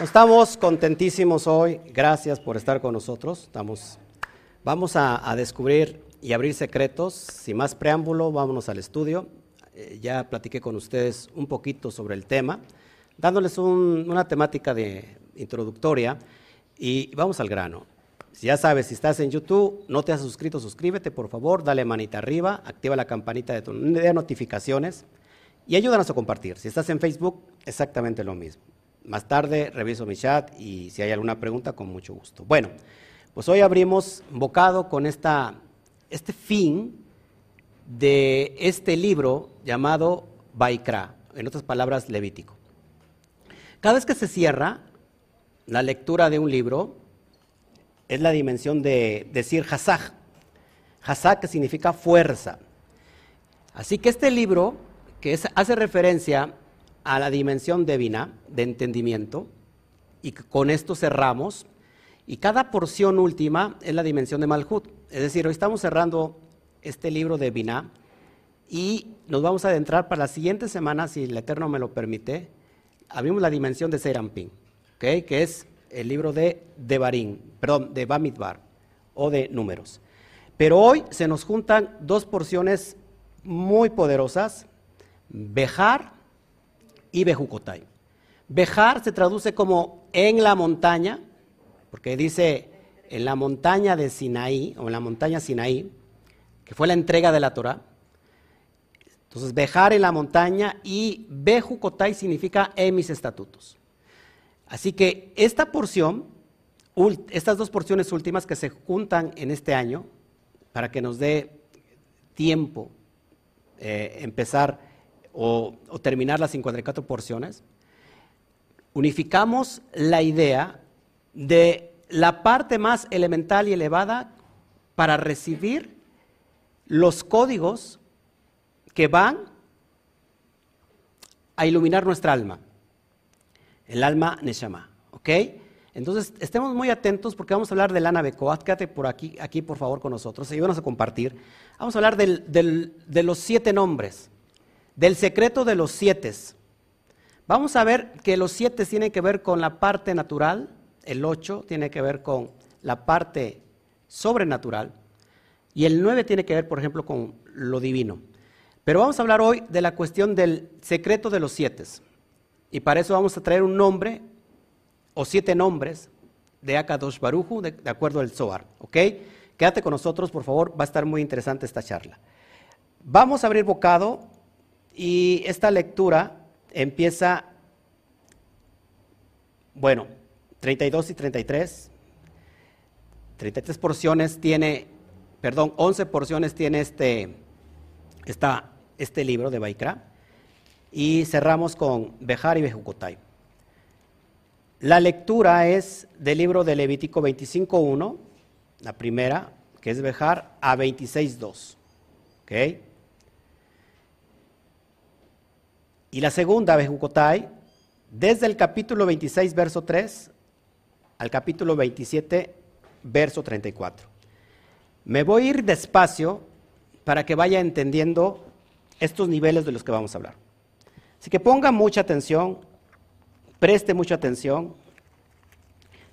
Estamos contentísimos hoy. Gracias por estar con nosotros. Vamos a, descubrir y abrir secretos. Sin más preámbulo, vámonos al estudio. Eh, ya platiqué con ustedes un poquito sobre el tema, dándoles una temática de introductoria y vamos al grano. Ya sabes, si estás en YouTube, no te has suscrito, suscríbete por favor, dale manita arriba, activa la campanita de, de notificaciones y ayúdanos a compartir. Si estás en Facebook, exactamente lo mismo. Más tarde reviso mi chat y si hay alguna pregunta, con mucho gusto. Bueno, pues hoy abrimos bocado con esta, este fin de este libro llamado Baikra, en otras palabras, Levítico. Cada vez que se cierra la lectura de un libro, es la dimensión de decir Hazaj. Hazaj que significa fuerza. Así que este libro, que hace referencia a la dimensión divina de entendimiento y con esto cerramos. Y cada porción última es la dimensión de Malhut. Es decir, hoy estamos cerrando este libro de Binah y nos vamos a adentrar para la siguiente semana, si el Eterno me lo permite, abrimos la dimensión de Serampín, que es el libro de Devarim, perdón, de Bamidbar o de Números. Pero hoy se nos juntan dos porciones muy poderosas, Bejar y Bejucotay. Bejar se traduce como en la montaña, porque dice en la montaña de Sinaí, o en la montaña Sinaí, que fue la entrega de la Torah. Entonces, Bejar en la montaña y Bejucotay significa en mis estatutos. Así que esta porción, estas dos porciones últimas que se juntan en este año, para que nos dé tiempo eh, empezar o, terminar las 54 porciones, unificamos la idea de la parte más elemental y elevada para recibir los códigos que van a iluminar nuestra alma, el alma Neshama, ¿ok? Entonces, estemos muy atentos porque vamos a hablar del Ana Bekoat. Quédate por aquí, aquí, por favor, con nosotros. Ayúdanos a compartir. Vamos a hablar de los siete nombres del secreto de los siete. Vamos a ver que los siete tienen que ver con la parte natural, el ocho tiene que ver con la parte sobrenatural y el nueve tiene que ver, por ejemplo, con lo divino. Pero vamos a hablar hoy de la cuestión del secreto de los siete. Y para eso vamos a traer un nombre o siete nombres de Akadosh Baruju, de, acuerdo al Zohar. ¿Ok? Quédate con nosotros, por favor, va a estar muy interesante esta charla. Vamos a abrir bocado y esta lectura empieza, bueno, 32 y 33. 33 porciones tiene, perdón, 11 porciones tiene este, este libro de Baikra. Y cerramos con Bejar y Bejucotay. La lectura es del libro de Levítico 25.1, la primera, que es Bejar, a 26.2. ¿Ok? Y la segunda, Bejucotay, desde el capítulo 26, verso 3, al capítulo 27, verso 34. Me voy a ir despacio para que vaya entendiendo estos niveles de los que vamos a hablar. Así que ponga mucha atención, preste mucha atención.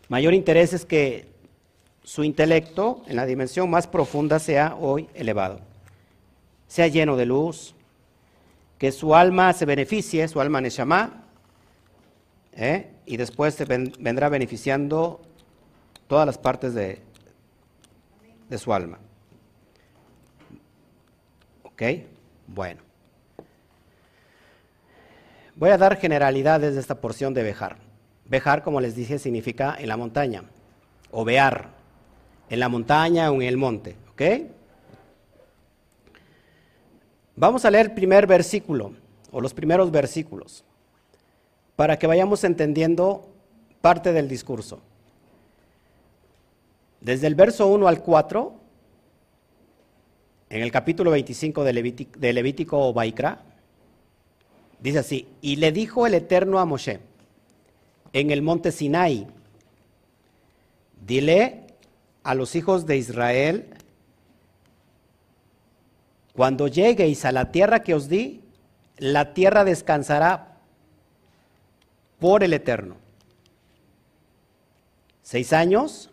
Mayor interés es que su intelecto en la dimensión más profunda sea hoy elevado, sea lleno de luz, que su alma se beneficie, su alma Neshama, ¿eh? y después se vendrá beneficiando todas las partes de, de su alma. ¿Ok? Bueno. Voy a dar generalidades de esta porción de Bejar. Bejar, como les dije, significa en la montaña, o bear, en la montaña o en el monte. ¿Ok? Vamos a leer el primer versículo, o los primeros versículos, para que vayamos entendiendo parte del discurso. Desde el verso 1 al 4, en el capítulo 25 de Levítico, de Levítico dice así, y le dijo el Eterno a Moshe, en el monte Sinai, dile a los hijos de Israel cuando lleguéis a la tierra que os di, la tierra descansará por el eterno. Seis años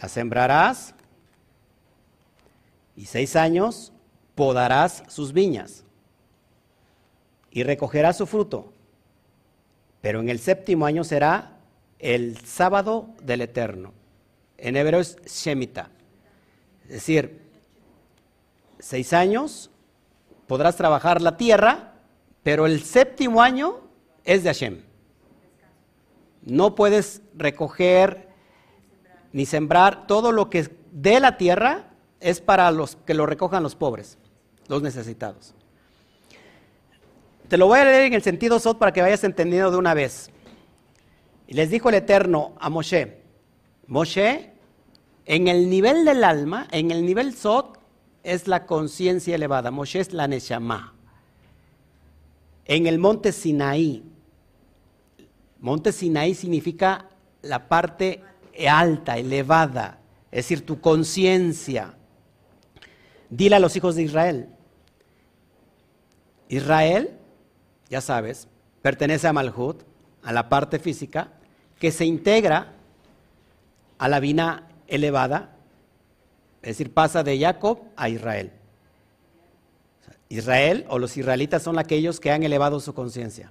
la sembrarás y seis años podarás sus viñas y recogerás su fruto. Pero en el séptimo año será el sábado del Eterno. En hebreo es Shemitah. Es decir, seis años podrás trabajar la tierra, pero el séptimo año es de Hashem. No puedes recoger ni sembrar todo lo que de la tierra es para los que lo recojan los pobres, los necesitados. Te lo voy a leer en el sentido Sot para que vayas entendiendo de una vez. Y les dijo el Eterno a Moshe, Moshe, en el nivel del alma, en el nivel Sot, es la conciencia elevada. Moshe la Neshama. En el monte Sinaí, monte Sinaí significa la parte alta, elevada, es decir, tu conciencia. Dile a los hijos de Israel. Israel, ya sabes, pertenece a Malhut, a la parte física, que se integra a la vina elevada, es decir, pasa de Jacob a Israel. Israel o los israelitas son aquellos que han elevado su conciencia.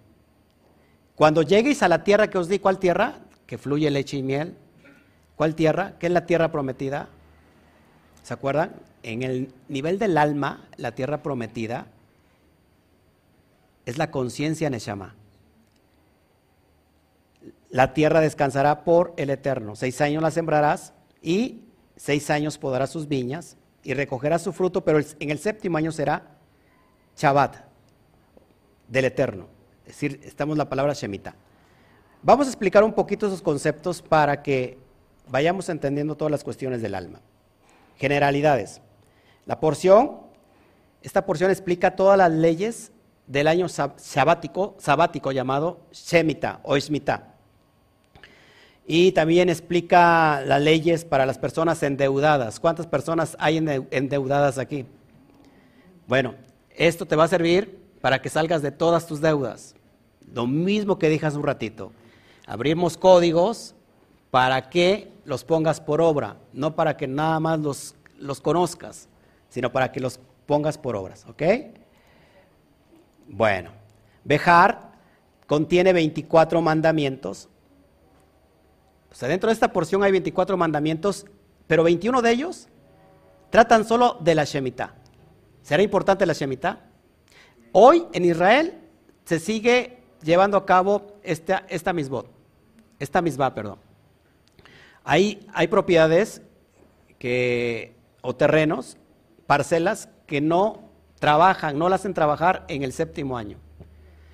Cuando lleguéis a la tierra que os di, ¿cuál tierra? Que fluye leche y miel. ¿Cuál tierra? ¿Qué es la tierra prometida? ¿Se acuerdan? En el nivel del alma, la tierra prometida es la conciencia Neshama. La tierra descansará por el eterno. Seis años la sembrarás y seis años podarás sus viñas y recogerás su fruto, pero en el séptimo año será Shabbat del eterno. Es decir, estamos en la palabra Shemitah. Vamos a explicar un poquito esos conceptos para que vayamos entendiendo todas las cuestiones del alma. Generalidades. La porción, esta porción explica todas las leyes del año sabático, sabático llamado Shemitah o Shemitah. Y también explica las leyes para las personas endeudadas. ¿Cuántas personas hay endeudadas aquí? Bueno, esto te va a servir para que salgas de todas tus deudas. Lo mismo que dije hace un ratito. Abrimos códigos para que los pongas por obra, no para que nada más los, los conozcas, sino para que los pongas por obras, ¿ok? Bueno, Bejar contiene 24 mandamientos. Sea, dentro de esta porción hay 24 mandamientos, pero 21 de ellos tratan solo de la Shemitah. ¿Será importante la Shemitah? Hoy en Israel se sigue llevando a cabo esta, esta misbot, esta misbah, perdón. Hay, propiedades o terrenos, parcelas que no trabajan, no las hacen trabajar en el séptimo año.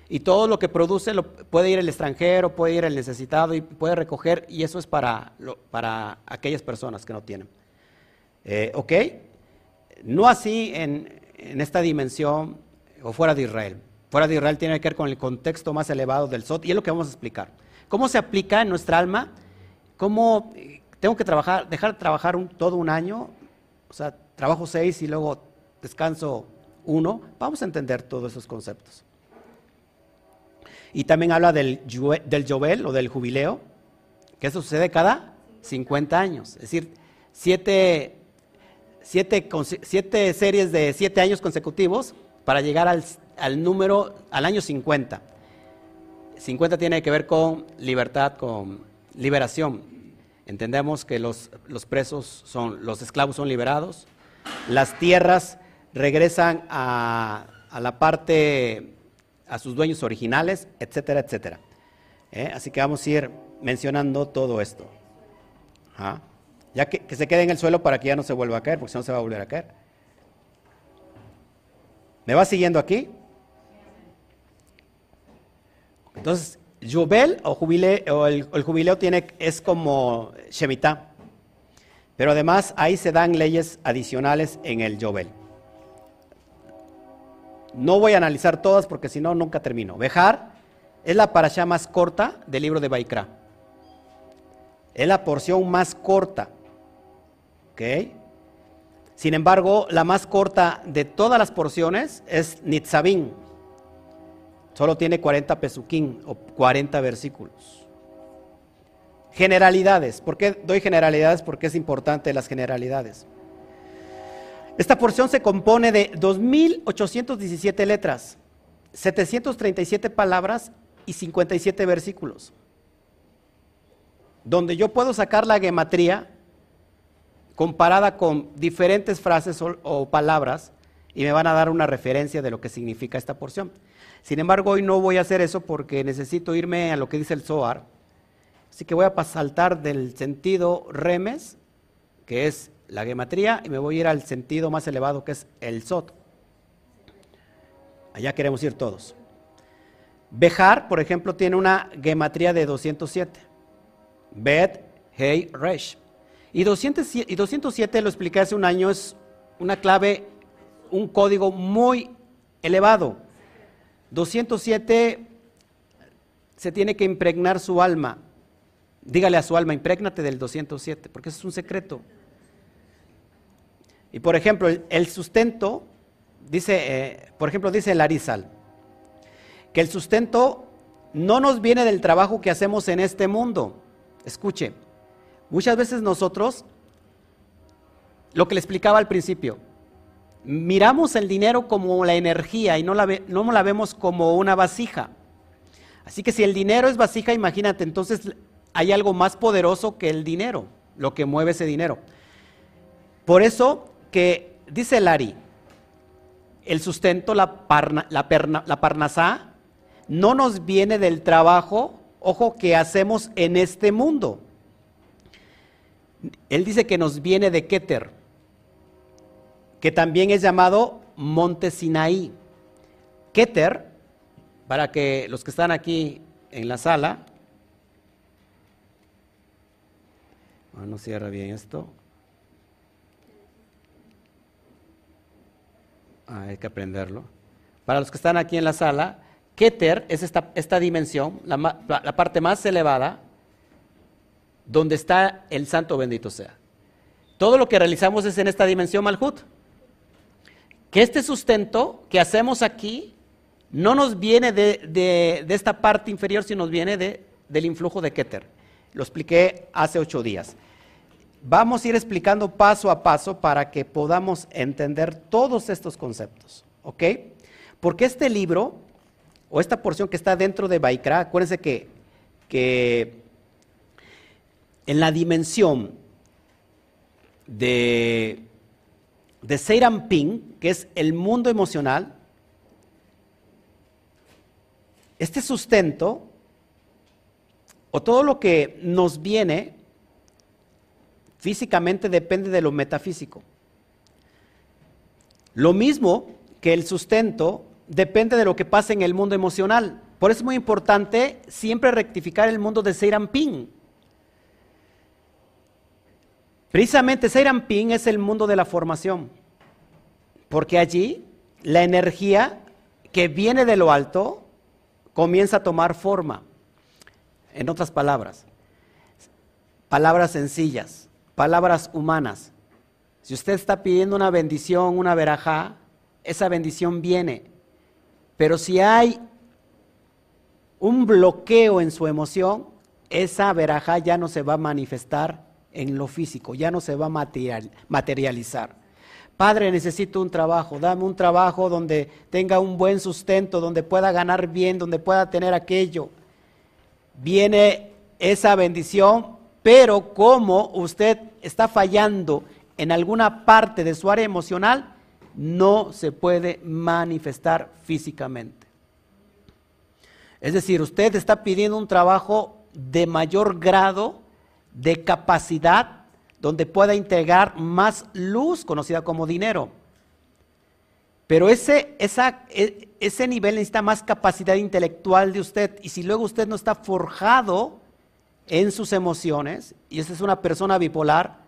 Y todo lo que produce lo, puede ir el extranjero, puede ir el necesitado y puede recoger, y eso es para, para aquellas personas que no tienen. Eh, ¿Ok? No así en, en, esta dimensión o fuera de Israel. Fuera de Israel tiene que ver con el contexto más elevado del SOT y es lo que vamos a explicar. ¿Cómo se aplica en nuestra alma? ¿Cómo tengo que trabajar, dejar de trabajar todo un año? O sea, trabajo seis y luego descanso uno. Vamos a entender todos esos conceptos. Y también habla del, del o del jubileo, que eso sucede cada 50 años. Es decir, siete, siete, series de siete años consecutivos para llegar al, al número, al año 50. 50 tiene que ver con libertad, con liberación. Entendemos que los, presos son, los esclavos son liberados, las tierras regresan a, la parte, a sus dueños originales, etcétera, etcétera. ¿Eh? Así que vamos a ir mencionando todo esto. Ya que, que se quede en el suelo para que ya no se vuelva a caer, porque si no se va a volver a caer. ¿Me va siguiendo aquí? Entonces, Jubel o, o el, jubileo tiene, es como Shemitah. Pero además ahí se dan leyes adicionales en el Jobel. No voy a analizar todas porque si no, nunca termino. Bejar es la parasha más corta del libro de Baikra. Es la porción más corta. ¿Ok? Sin embargo, la más corta de todas las porciones es Nitzavim Solo tiene 40 pesuquín o 40 versículos. Generalidades. ¿Por qué doy generalidades? Porque es importante las generalidades. Esta porción se compone de 2.817 letras, 737 palabras y 57 versículos, donde yo puedo sacar la gematría comparada con diferentes frases o, palabras y me van a dar una referencia de lo que significa esta porción. Sin embargo, hoy no voy a hacer eso porque necesito irme a lo que dice el Zohar. Así que voy a saltar del sentido remes, que es la gematría, y me voy a ir al sentido más elevado, que es el Sot. Allá queremos ir todos. Bejar, por ejemplo, tiene una gematría de 207. Bet, Hey, Resh. Y 207, lo expliqué hace un año, es una clave, un código muy elevado. 207 se tiene que impregnar su alma. Dígale a su alma, imprégnate del 207, porque eso es un secreto. Y por ejemplo, el sustento, dice, eh, por ejemplo, dice Larizal, que el sustento no nos viene del trabajo que hacemos en este mundo. Escuche, Muchas veces nosotros, lo que le explicaba al principio, miramos el dinero como la energía y no la, no la vemos como una vasija. Así que si el dinero es vasija, imagínate, entonces hay algo más poderoso que el dinero, lo que mueve ese dinero. Por eso que dice Lari, el sustento, la, parna, la, la parnasá, no nos viene del trabajo, ojo, que hacemos en este mundo. Él dice que nos viene de Keter, que también es llamado Monte Sinaí. Keter, para que los que están aquí en la sala, ah, no cierra bien esto. Hay que aprenderlo. Para los que están aquí en la sala, Keter es esta, esta dimensión, la, la parte más elevada, donde está el santo bendito sea. Todo lo que realizamos es en esta dimensión Malhut. Que este sustento que hacemos aquí no nos viene de, esta parte inferior, sino nos viene del influjo de Keter. Lo expliqué hace ocho días. Vamos a ir explicando paso a paso para que podamos entender todos estos conceptos. ¿Ok? Porque este libro, o esta porción que está dentro de Baikra, acuérdense que, que en la dimensión de, de Seiram Ping, que es el mundo emocional, este sustento, o todo lo que nos viene físicamente depende de lo metafísico. Lo mismo que el sustento depende de lo que pasa en el mundo emocional. Por eso es muy importante siempre rectificar el mundo de Seiram Ping. Precisamente Ping es el mundo de la formación, porque allí la energía que viene de lo alto comienza a tomar forma. En otras palabras, palabras sencillas, palabras humanas. Si usted está pidiendo una bendición, una verajá, esa bendición viene. Pero si hay un bloqueo en su emoción, esa verajá ya no se va a manifestar en lo físico, ya no se va a materializar. Padre, necesito un trabajo, dame un trabajo donde tenga un buen sustento, donde pueda ganar bien, donde pueda tener aquello. Viene esa bendición, pero como usted está fallando en alguna parte de su área emocional, no se puede manifestar físicamente. Es decir, usted está pidiendo un trabajo de mayor grado de capacidad donde pueda integrar más luz, conocida como dinero. Pero ese, e, ese nivel necesita más capacidad intelectual de usted. Y si luego usted no está forjado en sus emociones, y esa es una persona bipolar,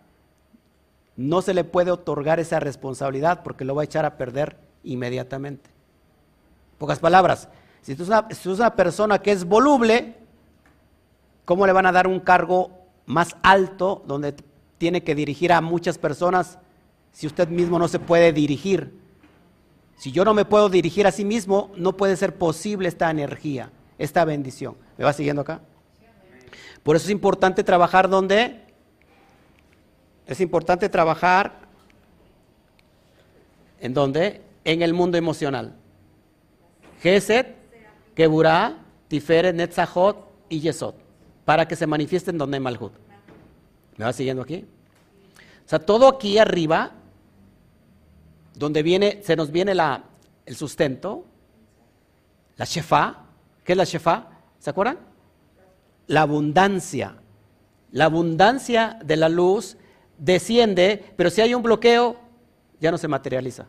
no se le puede otorgar esa responsabilidad porque lo va a echar a perder inmediatamente. Pocas palabras, si tú es una persona que es voluble, ¿cómo le van a dar un cargo más alto, donde tiene que dirigir a muchas personas, si usted mismo no se puede dirigir. Si yo no me puedo dirigir a sí mismo, no puede ser posible esta energía, esta bendición. ¿Me va siguiendo acá? Por eso es importante trabajar donde? Es importante trabajar en dónde? En el mundo emocional. Geset, Keburah, Tiferet, Netzahot y Yesod. Para que se manifiesten donde hay Malhut. ¿Me va siguiendo aquí? O sea, todo aquí arriba, donde viene, se nos viene la, el sustento, la shefa. ¿Qué es la shefa? ¿Se acuerdan? La abundancia. La abundancia de la luz desciende, pero si hay un bloqueo, ya no se materializa.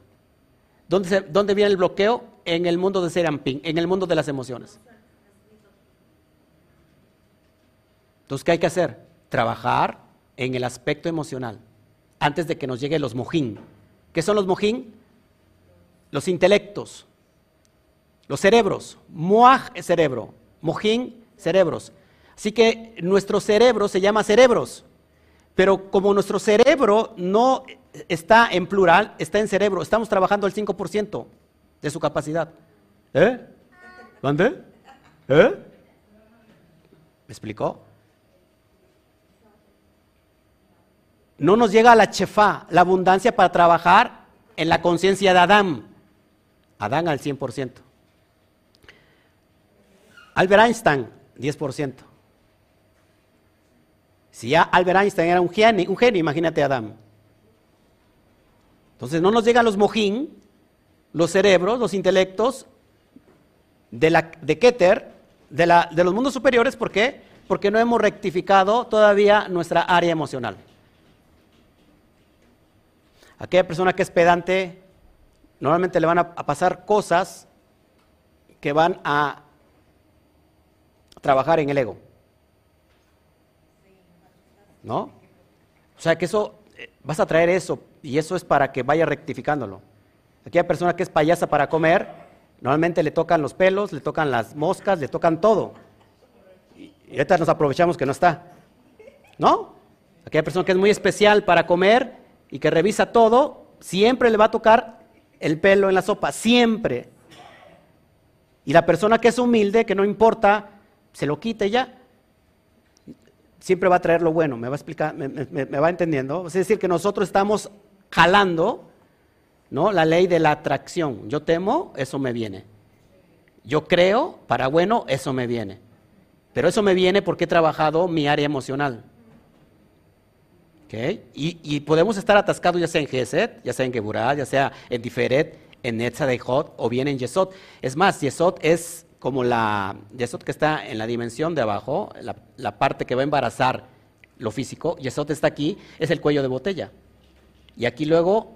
¿Dónde, ¿Dónde, viene el bloqueo? En el mundo de Serampín, en el mundo de las emociones. Entonces, ¿qué hay que hacer? Trabajar en el aspecto emocional antes de que nos lleguen los mojín. ¿Qué son los mojín? Los intelectos, los cerebros. Moaj es cerebro, mojín, cerebros. Así que nuestro cerebro se llama cerebros. Pero como nuestro cerebro no está en plural, está en cerebro, estamos trabajando el 5% de su capacidad. ¿Eh? ¿Dónde? ¿Eh? ¿Me explicó? No nos llega la chefa, la abundancia para trabajar en la conciencia de Adán. Adán al 100%. Albert Einstein, 10%. Si ya Albert Einstein era un genio, un genio imagínate Adam. Entonces no nos llegan los mojín, los cerebros, los intelectos de, la, de Keter, de, la, de los mundos superiores, ¿por qué? Porque no hemos rectificado todavía nuestra área emocional. Aquella persona que es pedante, normalmente le van a pasar cosas que van a trabajar en el ego. ¿No? O sea que eso, eh, vas a traer eso y eso es para que vaya rectificándolo. Aquella persona que es payasa para comer, normalmente le tocan los pelos, le tocan las moscas, le tocan todo. Y, ahorita nos aprovechamos que no está. ¿No? Aquella persona que es muy especial para comer y que revisa todo, siempre le va a tocar el pelo en la sopa, siempre. Y la persona que es humilde, que no importa, se lo quite ya siempre va a traer lo bueno, me va a explicar, me, va entendiendo. Es decir, que nosotros estamos jalando ¿no? la ley de la atracción. Yo temo, eso me viene. Yo creo, para bueno, eso me viene. Pero eso me viene porque he trabajado mi área emocional. Y, podemos estar atascados ya sea en Geset, ya sea en Geburah, ya sea en Diferet, en Netzadehot o bien en Yesod. Es más, Yesod es como la Yesod que está en la dimensión de abajo, la, parte que va a embarazar lo físico, Yesod está aquí, es el cuello de botella. Y aquí luego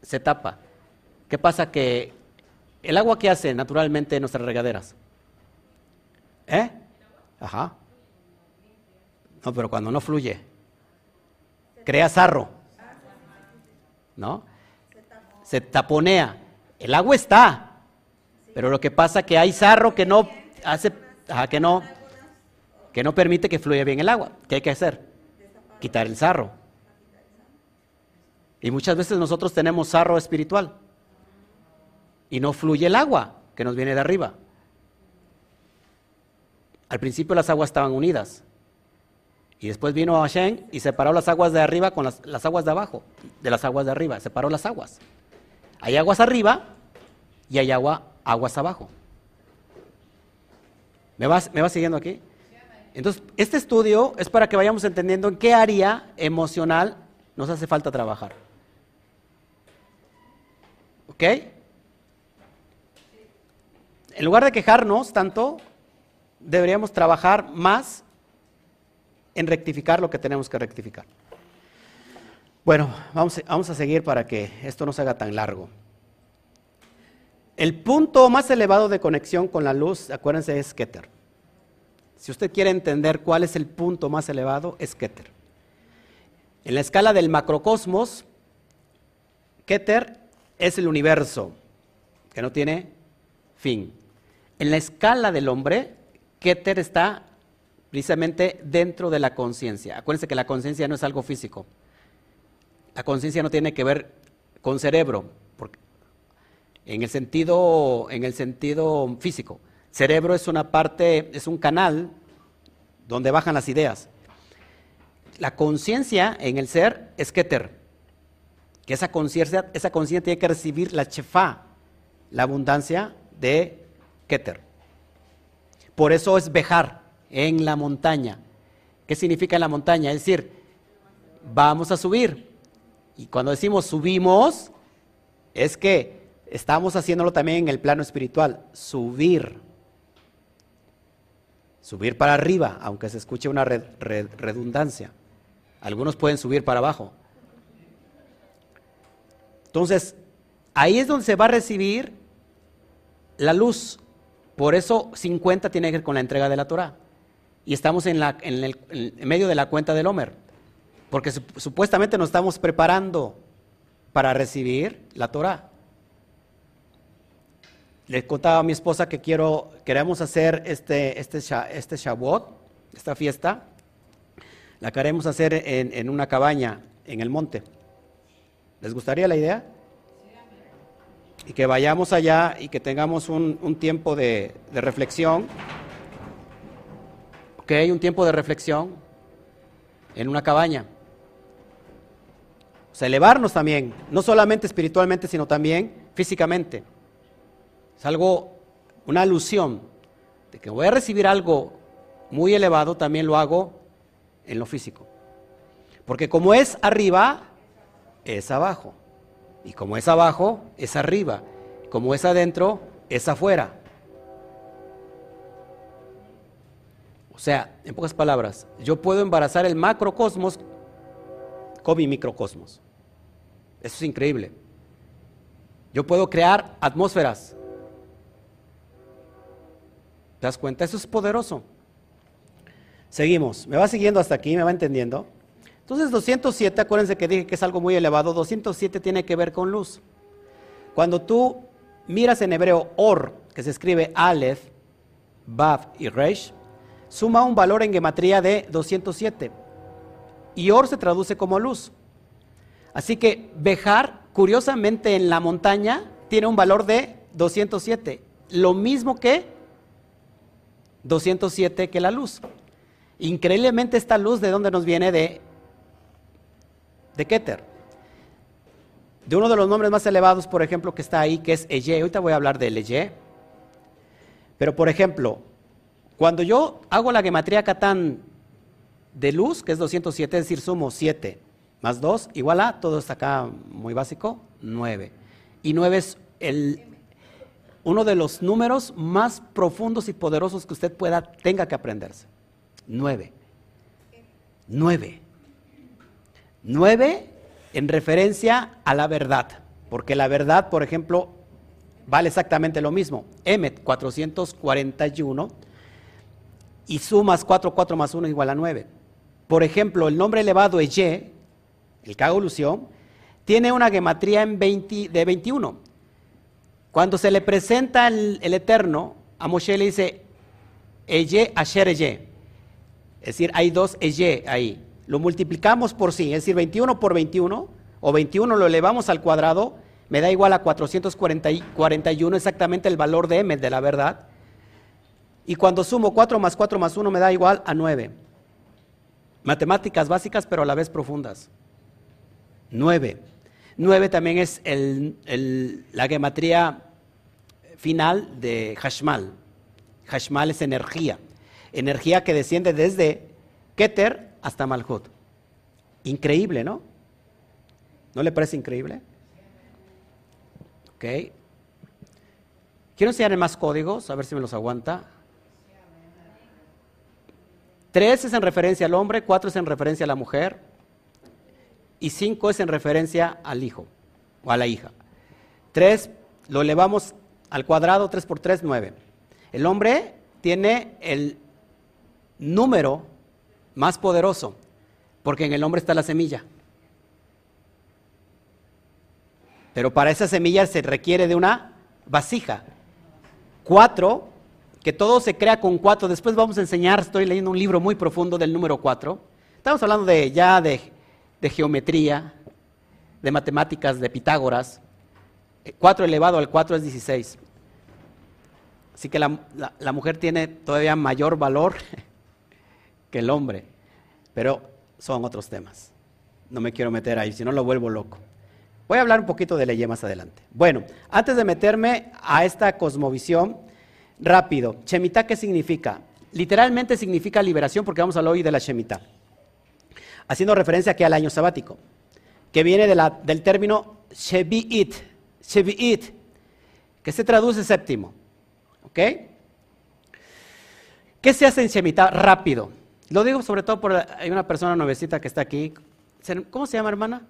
se tapa. ¿Qué pasa? Que el agua que hace naturalmente en nuestras regaderas. ¿Eh? Ajá. No, pero cuando no fluye, crea sarro. ¿No? Se taponea. El agua está, pero lo que pasa es que hay sarro que no hace, que no, que no permite que fluya bien el agua. ¿Qué hay que hacer? Quitar el sarro. Y muchas veces nosotros tenemos sarro espiritual y no fluye el agua que nos viene de arriba. Al principio las aguas estaban unidas. Y después vino Hashem y separó las aguas de arriba con las, las, aguas de abajo, de las aguas de arriba, separó las aguas. Hay aguas arriba y hay agua aguas abajo. ¿Me vas, ¿Me siguiendo aquí? Entonces, este estudio es para que vayamos entendiendo en qué área emocional nos hace falta trabajar. ¿Ok? En lugar de quejarnos tanto, deberíamos trabajar más en rectificar lo que tenemos que rectificar. Bueno, vamos, vamos a seguir para que esto no se haga tan largo. El punto más elevado de conexión con la luz, acuérdense, es Keter. Si usted quiere entender cuál es el punto más elevado, es Keter. En la escala del macrocosmos, Keter es el universo, que no tiene fin. En la escala del hombre, Keter está precisamente dentro de la conciencia. Acuérdense que la conciencia no es algo físico. La conciencia no tiene que ver con cerebro, en el sentido, en el sentido físico. Cerebro es una parte, es un canal donde bajan las ideas. La conciencia en el ser es Keter, que esa conciencia esa conciencia tiene que recibir la chefa, la abundancia de Keter. Por eso es bejar en la montaña. ¿Qué significa en la montaña? Es decir, vamos a subir. Y cuando decimos subimos, es que estamos haciéndolo también en el plano espiritual, subir. Subir para arriba, aunque se escuche una redundancia. Algunos pueden subir para abajo. Entonces, ahí es donde se va a recibir la luz. Por eso 50 tiene que ver con la entrega de la Torah. Y estamos en, el, en medio de la cuenta del Homer. Porque supuestamente nos estamos preparando para recibir la Torah. Le contaba a mi esposa que quiero, queremos hacer este, este, este Shavuot, esta fiesta, la queremos hacer en, una cabaña en el monte. ¿Les gustaría la idea? Y que vayamos allá y que tengamos un, tiempo de, de, reflexión. Ok, un tiempo de reflexión en una cabaña. O sea, elevarnos también, no solamente espiritualmente, sino también físicamente. Es algo, una alusión de que voy a recibir algo muy elevado, también lo hago en lo físico. Porque como es arriba, es abajo. Y como es abajo, es arriba. Como es adentro, es afuera. O sea, en pocas palabras, yo puedo embarazar el macrocosmos con mi microcosmos. Eso es increíble. Yo puedo crear atmósferas. ¿Te das cuenta? Eso es poderoso. Seguimos. ¿Me va siguiendo hasta aquí? ¿Me va entendiendo? Entonces 207, acuérdense que dije que es algo muy elevado, 207 tiene que ver con luz. Cuando tú miras en hebreo or, que se escribe Aleph, Bav y Resh, suma un valor en gematría de 207. Y or se traduce como luz. Así que Bejar, curiosamente en la montaña, tiene un valor de 207. Lo mismo que 207 que la luz. Increíblemente esta luz de dónde nos viene de, de Keter. De uno de los nombres más elevados, por ejemplo, que está ahí, que es Eye. Ahorita voy a hablar del Eye. Pero, por ejemplo, cuando yo hago la gematría Catán de luz, que es 207, es decir, sumo 7 más 2, igual a, todo está acá muy básico, 9. Y 9 es el, uno de los números más profundos y poderosos que usted pueda, tenga que aprenderse. Nueve. Nueve. Nueve en referencia a la verdad, porque la verdad, por ejemplo, vale exactamente lo mismo. Emet, 441, y sumas 4, 4 más 1 igual a 9. Por ejemplo, el nombre elevado Eye, el que hago tiene una gematría en 20, de 21. Cuando se le presenta el, Eterno, a Moshe le dice, Eye Asher Eye. Es decir, hay dos Eye ahí. Lo multiplicamos por sí, es decir, 21 por 21, o 21 lo elevamos al cuadrado, me da igual a 441 exactamente el valor de M de la verdad. Y cuando sumo 4 más 4 más 1 me da igual a 9. Matemáticas básicas pero a la vez profundas. 9. 9 también es la gematría final de Hashmal. Hashmal es energía energía que desciende desde Keter hasta Malhut. Increíble, ¿no? ¿No le parece increíble? Ok. Quiero enseñarle más códigos, a ver si me los aguanta. Tres es en referencia al hombre, cuatro es en referencia a la mujer y cinco es en referencia al hijo o a la hija. Tres lo elevamos al cuadrado, tres por tres, nueve. El hombre tiene el número más poderoso, porque en el hombre está la semilla. Pero para esa semilla se requiere de una vasija. Cuatro, que todo se crea con cuatro. Después vamos a enseñar, estoy leyendo un libro muy profundo del número cuatro. Estamos hablando de ya de, geometría, de matemáticas, de Pitágoras. Cuatro elevado al cuatro es 16. Así que la mujer tiene todavía mayor valor que el hombre. Pero son otros temas. No me quiero meter ahí, si no lo vuelvo loco. Voy a hablar un poquito de ley más adelante. Bueno, antes de meterme a esta cosmovisión, rápido, Shemitah, ¿qué significa? Literalmente significa liberación porque vamos a hablar hoy de la Shemitah. Haciendo referencia aquí al año sabático, que viene del término Shevi'it, Shevi'it, que se traduce séptimo. ¿Ok? ¿Qué se hace en Shemitah? Rápido. Lo digo sobre todo por hay una persona nuevecita que está aquí. ¿Cómo se llama, hermana?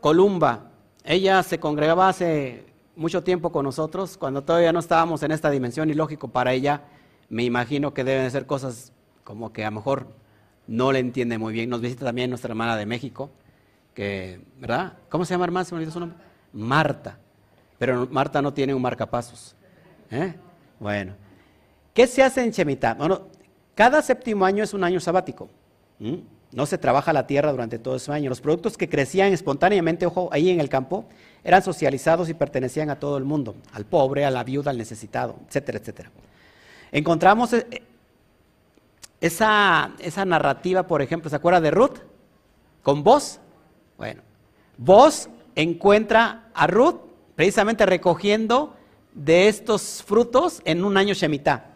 Columba. Ella se congregaba hace mucho tiempo con nosotros, cuando todavía no estábamos en esta dimensión y lógico para ella, me imagino que deben ser cosas como que a lo mejor no le entiende muy bien. Nos visita también nuestra hermana de México, que, ¿verdad? ¿Cómo se llama hermana? ¿Se me olvidó su nombre? Marta. Pero Marta no tiene un marcapasos. ¿eh? Bueno. ¿Qué se hace en Chemitá? Bueno, cada séptimo año es un año sabático. No se trabaja la tierra durante todo ese año. Los productos que crecían espontáneamente, ojo, ahí en el campo, eran socializados y pertenecían a todo el mundo, al pobre, a la viuda, al necesitado, etcétera, etcétera. Encontramos eh, esa, esa narrativa, por ejemplo, ¿se acuerda de Ruth? Con vos. Bueno, vos encuentra a Ruth precisamente recogiendo de estos frutos en un año Shemitah.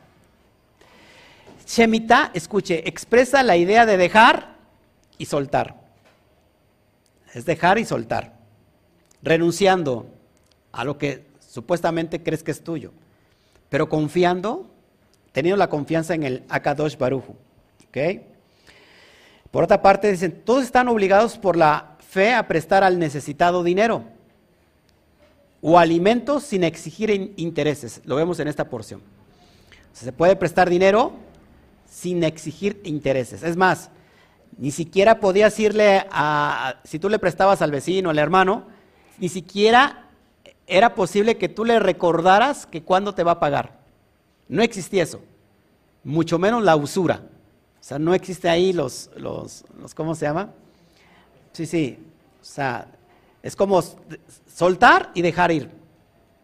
Shemitah, escuche, expresa la idea de dejar y soltar. Es dejar y soltar renunciando a lo que supuestamente crees que es tuyo, pero confiando, teniendo la confianza en el Akadosh Baruju. Por otra parte, dicen, todos están obligados por la fe a prestar al necesitado dinero o alimentos sin exigir intereses. Lo vemos en esta porción. Se puede prestar dinero sin exigir intereses. Es más, ni siquiera podías irle a, si tú le prestabas al vecino, al hermano, ni siquiera era posible que tú le recordaras que cuándo te va a pagar. No existía eso. Mucho menos la usura. O sea, no existe ahí los, los, ¿cómo se llama? Sí, sí. O sea, es como soltar y dejar ir.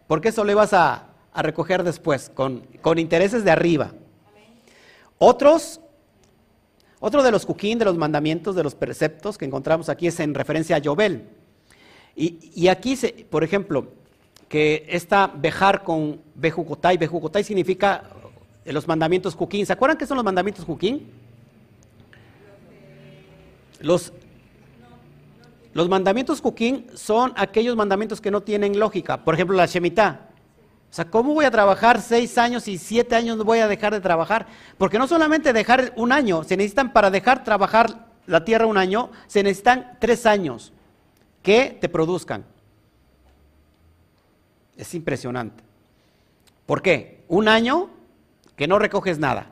Porque eso lo ibas a, a recoger después, con, con, intereses de arriba. Otros, otro de los cuquín, de los mandamientos, de los preceptos que encontramos aquí es en referencia a Yobel. Y, aquí, por ejemplo, que esta bejar con bejucotay, bejucotay significa eh, los mandamientos juquín. ¿Se acuerdan qué son los mandamientos juquín? Los, los mandamientos juquín son aquellos mandamientos que no tienen lógica. Por ejemplo, la Shemitah. O sea, ¿cómo voy a trabajar seis años y siete años no voy a dejar de trabajar? Porque no solamente dejar un año, se necesitan para dejar trabajar la tierra un año, se necesitan tres años que te produzcan. Es impresionante. ¿Por qué? Un año que no recoges nada.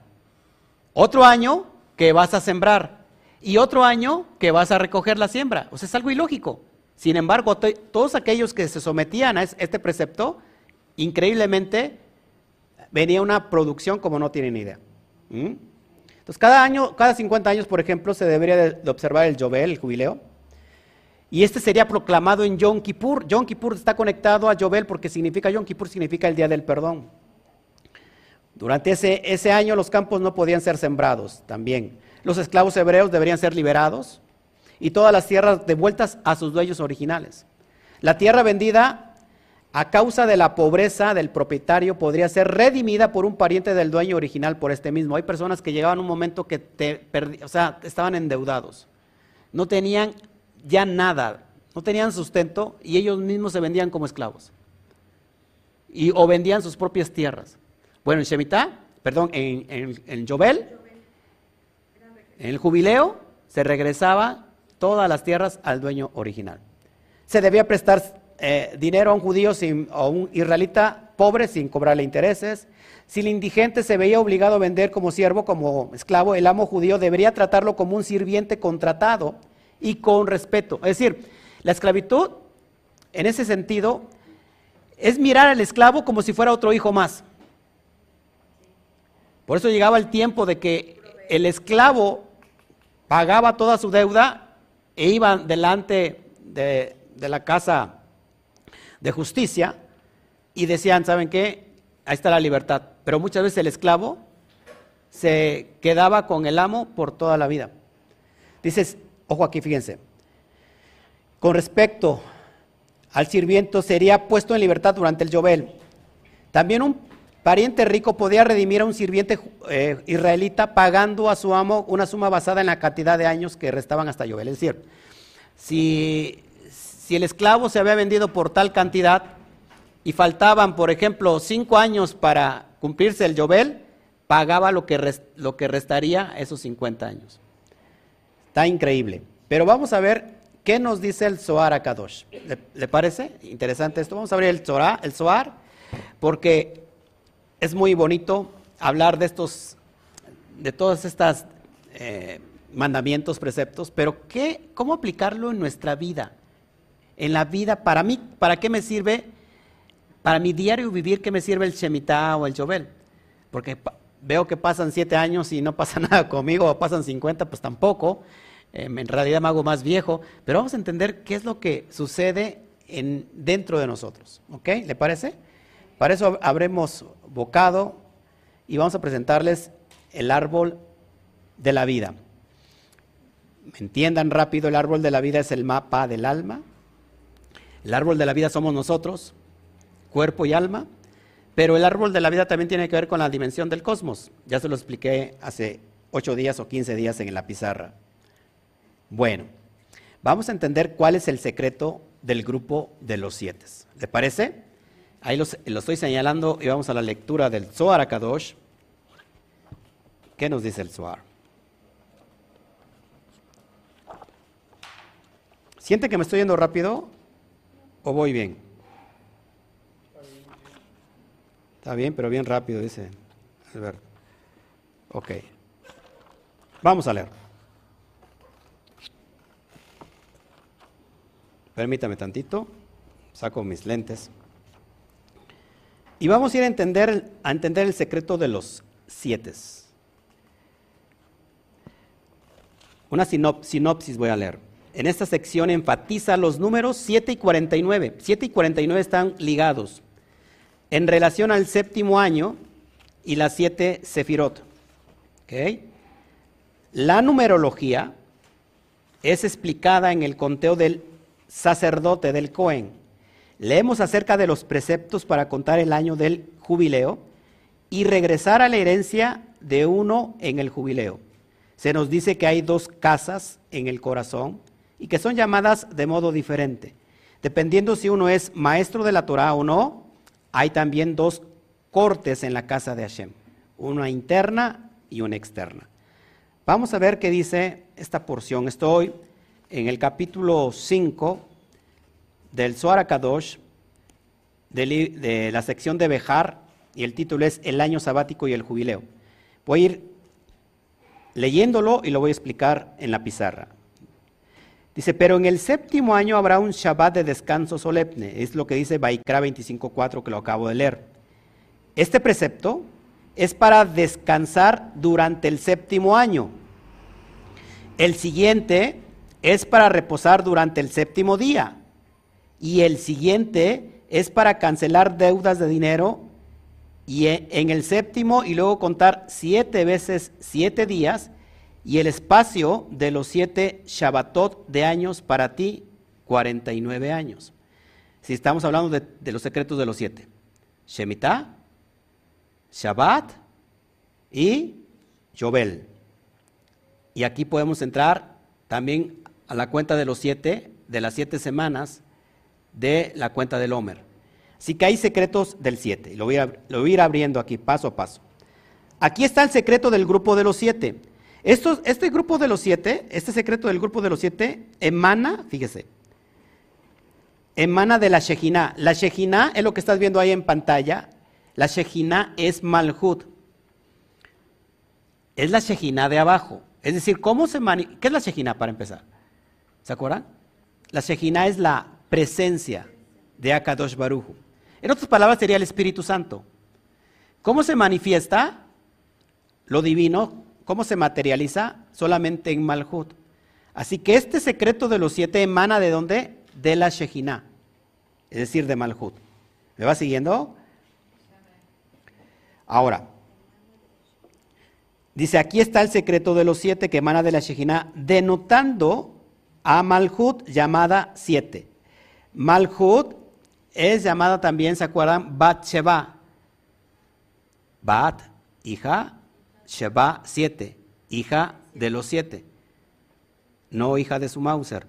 Otro año que vas a sembrar. Y otro año que vas a recoger la siembra. O sea, es algo ilógico. Sin embargo, todos aquellos que se sometían a este precepto, increíblemente venía una producción como no tienen idea. ¿Mm? Entonces, cada año, cada 50 años, por ejemplo, se debería de observar el Yobel, el jubileo y este sería proclamado en Yom Kippur. Yom Kippur está conectado a Yobel porque significa, Yom Kippur significa el día del perdón. Durante ese, ese año los campos no podían ser sembrados también. Los esclavos hebreos deberían ser liberados y todas las tierras devueltas a sus dueños originales. La tierra vendida a causa de la pobreza del propietario podría ser redimida por un pariente del dueño original por este mismo. Hay personas que llegaban un momento que te o sea, estaban endeudados. No tenían ya nada, no tenían sustento y ellos mismos se vendían como esclavos. Y, o vendían sus propias tierras. Bueno, en Shemitah, perdón, en, en, en en el jubileo, se regresaba todas las tierras al dueño original. Se debía prestar eh, dinero a un judío sin, o un israelita pobre sin cobrarle intereses. Si el indigente se veía obligado a vender como siervo, como esclavo, el amo judío debería tratarlo como un sirviente contratado y con respeto. Es decir, la esclavitud, en ese sentido, es mirar al esclavo como si fuera otro hijo más. Por eso llegaba el tiempo de que el esclavo pagaba toda su deuda e iba delante de, de la casa de justicia y decían, ¿saben qué? Ahí está la libertad. Pero muchas veces el esclavo se quedaba con el amo por toda la vida. Dices, ojo aquí, fíjense. Con respecto al sirviento, sería puesto en libertad durante el Yobel. También un pariente rico podía redimir a un sirviente eh, israelita pagando a su amo una suma basada en la cantidad de años que restaban hasta Yobel. Es decir, si, el esclavo se había vendido por tal cantidad y faltaban, por ejemplo, cinco años para cumplirse el Yobel, pagaba lo que, lo que restaría esos 50 años. Está increíble. Pero vamos a ver qué nos dice el Zohar a Kadosh. ¿Le, parece interesante esto? Vamos a abrir el Zohar, el Zohar, porque es muy bonito hablar de estos, de todos estos eh, mandamientos, preceptos, pero ¿qué, ¿cómo aplicarlo en nuestra vida? En la vida, para mí, ¿para qué me sirve? Para mi diario vivir, ¿qué me sirve el Shemitah o el Jovel? Porque veo que pasan siete años y no pasa nada conmigo, o pasan 50, pues tampoco. Em, en realidad me hago más viejo, pero vamos a entender qué es lo que sucede en, dentro de nosotros. ¿Ok? ¿Le parece? Para eso habremos bocado y vamos a presentarles el árbol de la vida. ¿Me entiendan rápido, el árbol de la vida es el mapa del alma. El árbol de la vida somos nosotros, cuerpo y alma. Pero el árbol de la vida también tiene que ver con la dimensión del cosmos. Ya se lo expliqué hace ocho días o quince días en la pizarra. Bueno, vamos a entender cuál es el secreto del grupo de los siete. ¿Le parece? Ahí lo estoy señalando y vamos a la lectura del Zohar Akadosh. ¿Qué nos dice el Zohar? ¿Siente que me estoy yendo rápido o voy bien? Está bien, pero bien rápido, dice Alberto. Ok. Vamos a leer. Permítame tantito. Saco mis lentes. Y vamos a ir a entender, a entender el secreto de los siete. Una sinopsis voy a leer. En esta sección enfatiza los números 7 y 49. 7 y 49 están ligados en relación al séptimo año y las siete sefirot. La numerología es explicada en el conteo del sacerdote del Cohen. Leemos acerca de los preceptos para contar el año del jubileo y regresar a la herencia de uno en el jubileo. Se nos dice que hay dos casas en el corazón y que son llamadas de modo diferente. Dependiendo si uno es maestro de la Torah o no, hay también dos cortes en la casa de Hashem, una interna y una externa. Vamos a ver qué dice esta porción. Estoy en el capítulo 5 del Zohar Kadosh, de, la sección de Bejar, y el título es El año sabático y el jubileo. Voy a ir leyéndolo y lo voy a explicar en la pizarra. Dice, pero en el séptimo año habrá un Shabbat de descanso solemne. Es lo que dice Baikra 25.4 que lo acabo de leer. Este precepto es para descansar durante el séptimo año. El siguiente es para reposar durante el séptimo día. Y el siguiente es para cancelar deudas de dinero. Y en el séptimo y luego contar siete veces siete días y el espacio de los siete Shabbatot de años para ti, 49 años. Si estamos hablando de, los secretos de los siete. Shemitah, Shabbat y Yobel. Y aquí podemos entrar también a la cuenta de los siete, de las siete semanas de la cuenta del Homer. Así que hay secretos del siete. Lo voy, a, lo voy a ir abriendo aquí paso a paso. Aquí está el secreto del grupo de los siete este grupo de los siete, este secreto del grupo de los siete, emana, fíjese, emana de la Shejina. La Shejina es lo que estás viendo ahí en pantalla. La Shejina es Malhut. Es la Shejina de abajo. Es decir, ¿cómo se ¿qué es la Shejina para empezar? ¿Se acuerdan? La Shejina es la presencia de Akadosh Baruju. En otras palabras, sería el Espíritu Santo. ¿Cómo se manifiesta lo divino? ¿Cómo se materializa? Solamente en Malhut. Así que este secreto de los siete emana de dónde? De la Shejina, es decir, de Malhut. ¿Me va siguiendo? Ahora, Dice, aquí está el secreto de los siete que emana de la Shejina, denotando a Malhut llamada siete. Malhut es llamada también, ¿se acuerdan? Bat Sheba. Bat, hija, Sheba, siete, hija de los siete. No hija de su Mauser.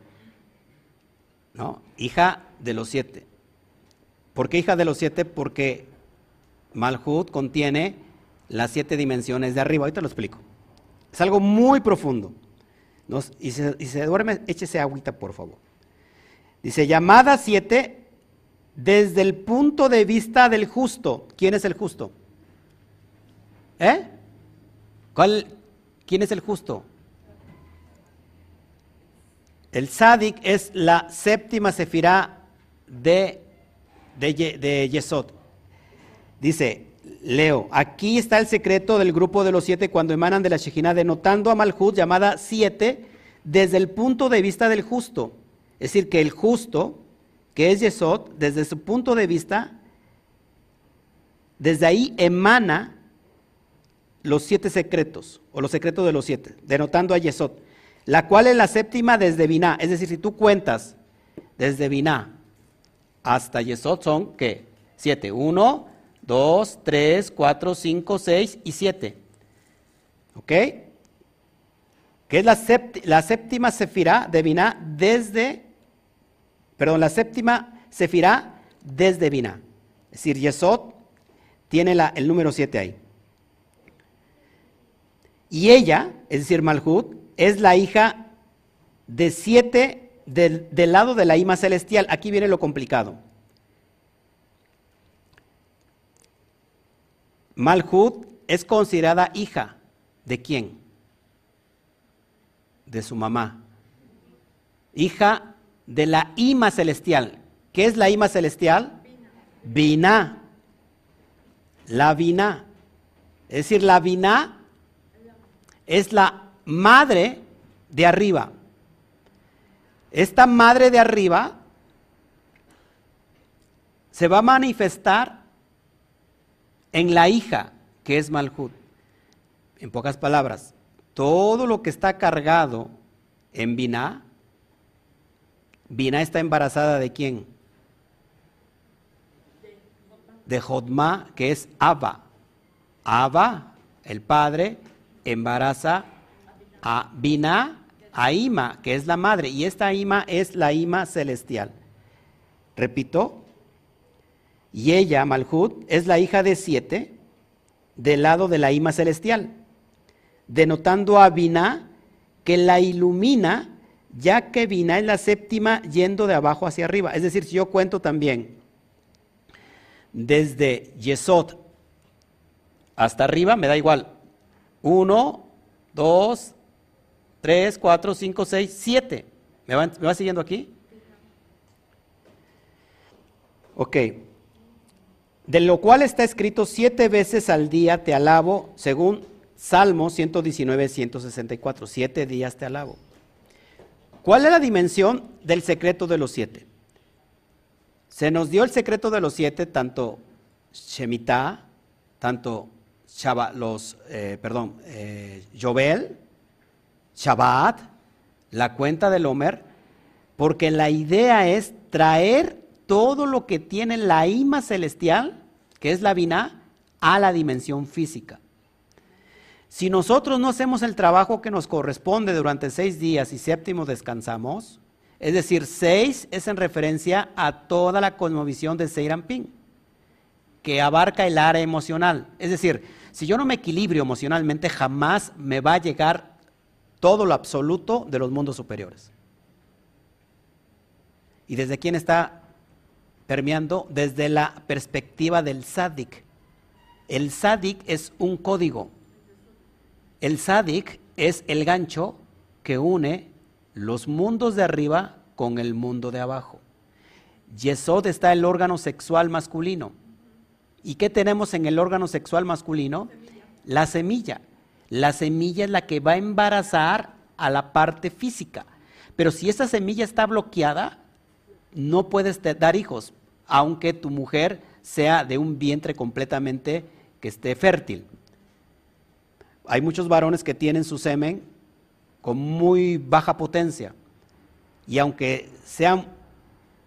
No, hija de los siete. ¿Por qué hija de los siete? Porque Malhut contiene las siete dimensiones de arriba. Ahorita lo explico. Es algo muy profundo. y, se, duerme, échese agüita, por favor. Dice, llamada siete desde el punto de vista del justo. ¿Quién es el justo? ¿Eh? ¿Cuál, ¿Quién es el justo? El Sadik es la séptima sefirá de, de, Yesod. Dice, Leo, aquí está el secreto del grupo de los siete cuando emanan de la Shejina, denotando a Malhut llamada siete desde el punto de vista del justo. Es decir, que el justo, que es Yesod, desde su punto de vista, desde ahí emana los siete secretos, o los secretos de los siete, denotando a Yesod, la cual es la séptima desde Biná. Es decir, si tú cuentas desde Biná hasta Yesod son, ¿qué? Siete. Uno, 2, 3, 4, 5, 6 y 7. ¿Ok? Que es la, la séptima sefirá de Biná desde, perdón, la séptima sefirá desde Biná. Es decir, Yesod tiene la, el número 7 ahí. Y ella, es decir, Malhut, es la hija de 7 del, del lado de la ima celestial. Aquí viene lo complicado. Malhut es considerada hija de quién? De su mamá. Hija de la Ima celestial. ¿Qué es la Ima celestial? Vina. La Vina. Es decir, la Vina es la madre de arriba. Esta madre de arriba se va a manifestar en la hija, que es Malhut. En pocas palabras, todo lo que está cargado en Binah, Binah está embarazada de quién? De Jodma, que es Abba. Abba, el padre, embaraza a Binah, a Ima, que es la madre, y esta Ima es la Ima celestial. Repito, y ella, Malhut, es la hija de siete del lado de la Ima celestial, denotando a Binah que la ilumina, ya que Binah es la séptima yendo de abajo hacia arriba. Es decir, si yo cuento también desde Yesod hasta arriba, me da igual. Uno, dos, tres, cuatro, cinco, seis, siete. ¿Me va, ¿Me va siguiendo aquí? Ok de lo cual está escrito siete veces al día te alabo, según Salmo 119, 164, siete días te alabo. ¿Cuál es la dimensión del secreto de los siete? Se nos dio el secreto de los siete, tanto Shemitah, tanto Shabbat, los, eh, perdón, eh, Shabbat, la cuenta del Homer, porque la idea es traer todo lo que tiene la ima celestial, que es la vina, a la dimensión física. Si nosotros no hacemos el trabajo que nos corresponde durante seis días y séptimo descansamos, es decir, seis es en referencia a toda la cosmovisión de Seiramping, que abarca el área emocional. Es decir, si yo no me equilibrio emocionalmente, jamás me va a llegar todo lo absoluto de los mundos superiores. ¿Y desde quién está permeando desde la perspectiva del sádic. El sádic es un código. El sádic es el gancho que une los mundos de arriba con el mundo de abajo. Yesod está el órgano sexual masculino. ¿Y qué tenemos en el órgano sexual masculino? La semilla. La semilla es la que va a embarazar a la parte física. Pero si esa semilla está bloqueada, no puedes dar hijos, aunque tu mujer sea de un vientre completamente que esté fértil. hay muchos varones que tienen su semen con muy baja potencia. Y aunque sean,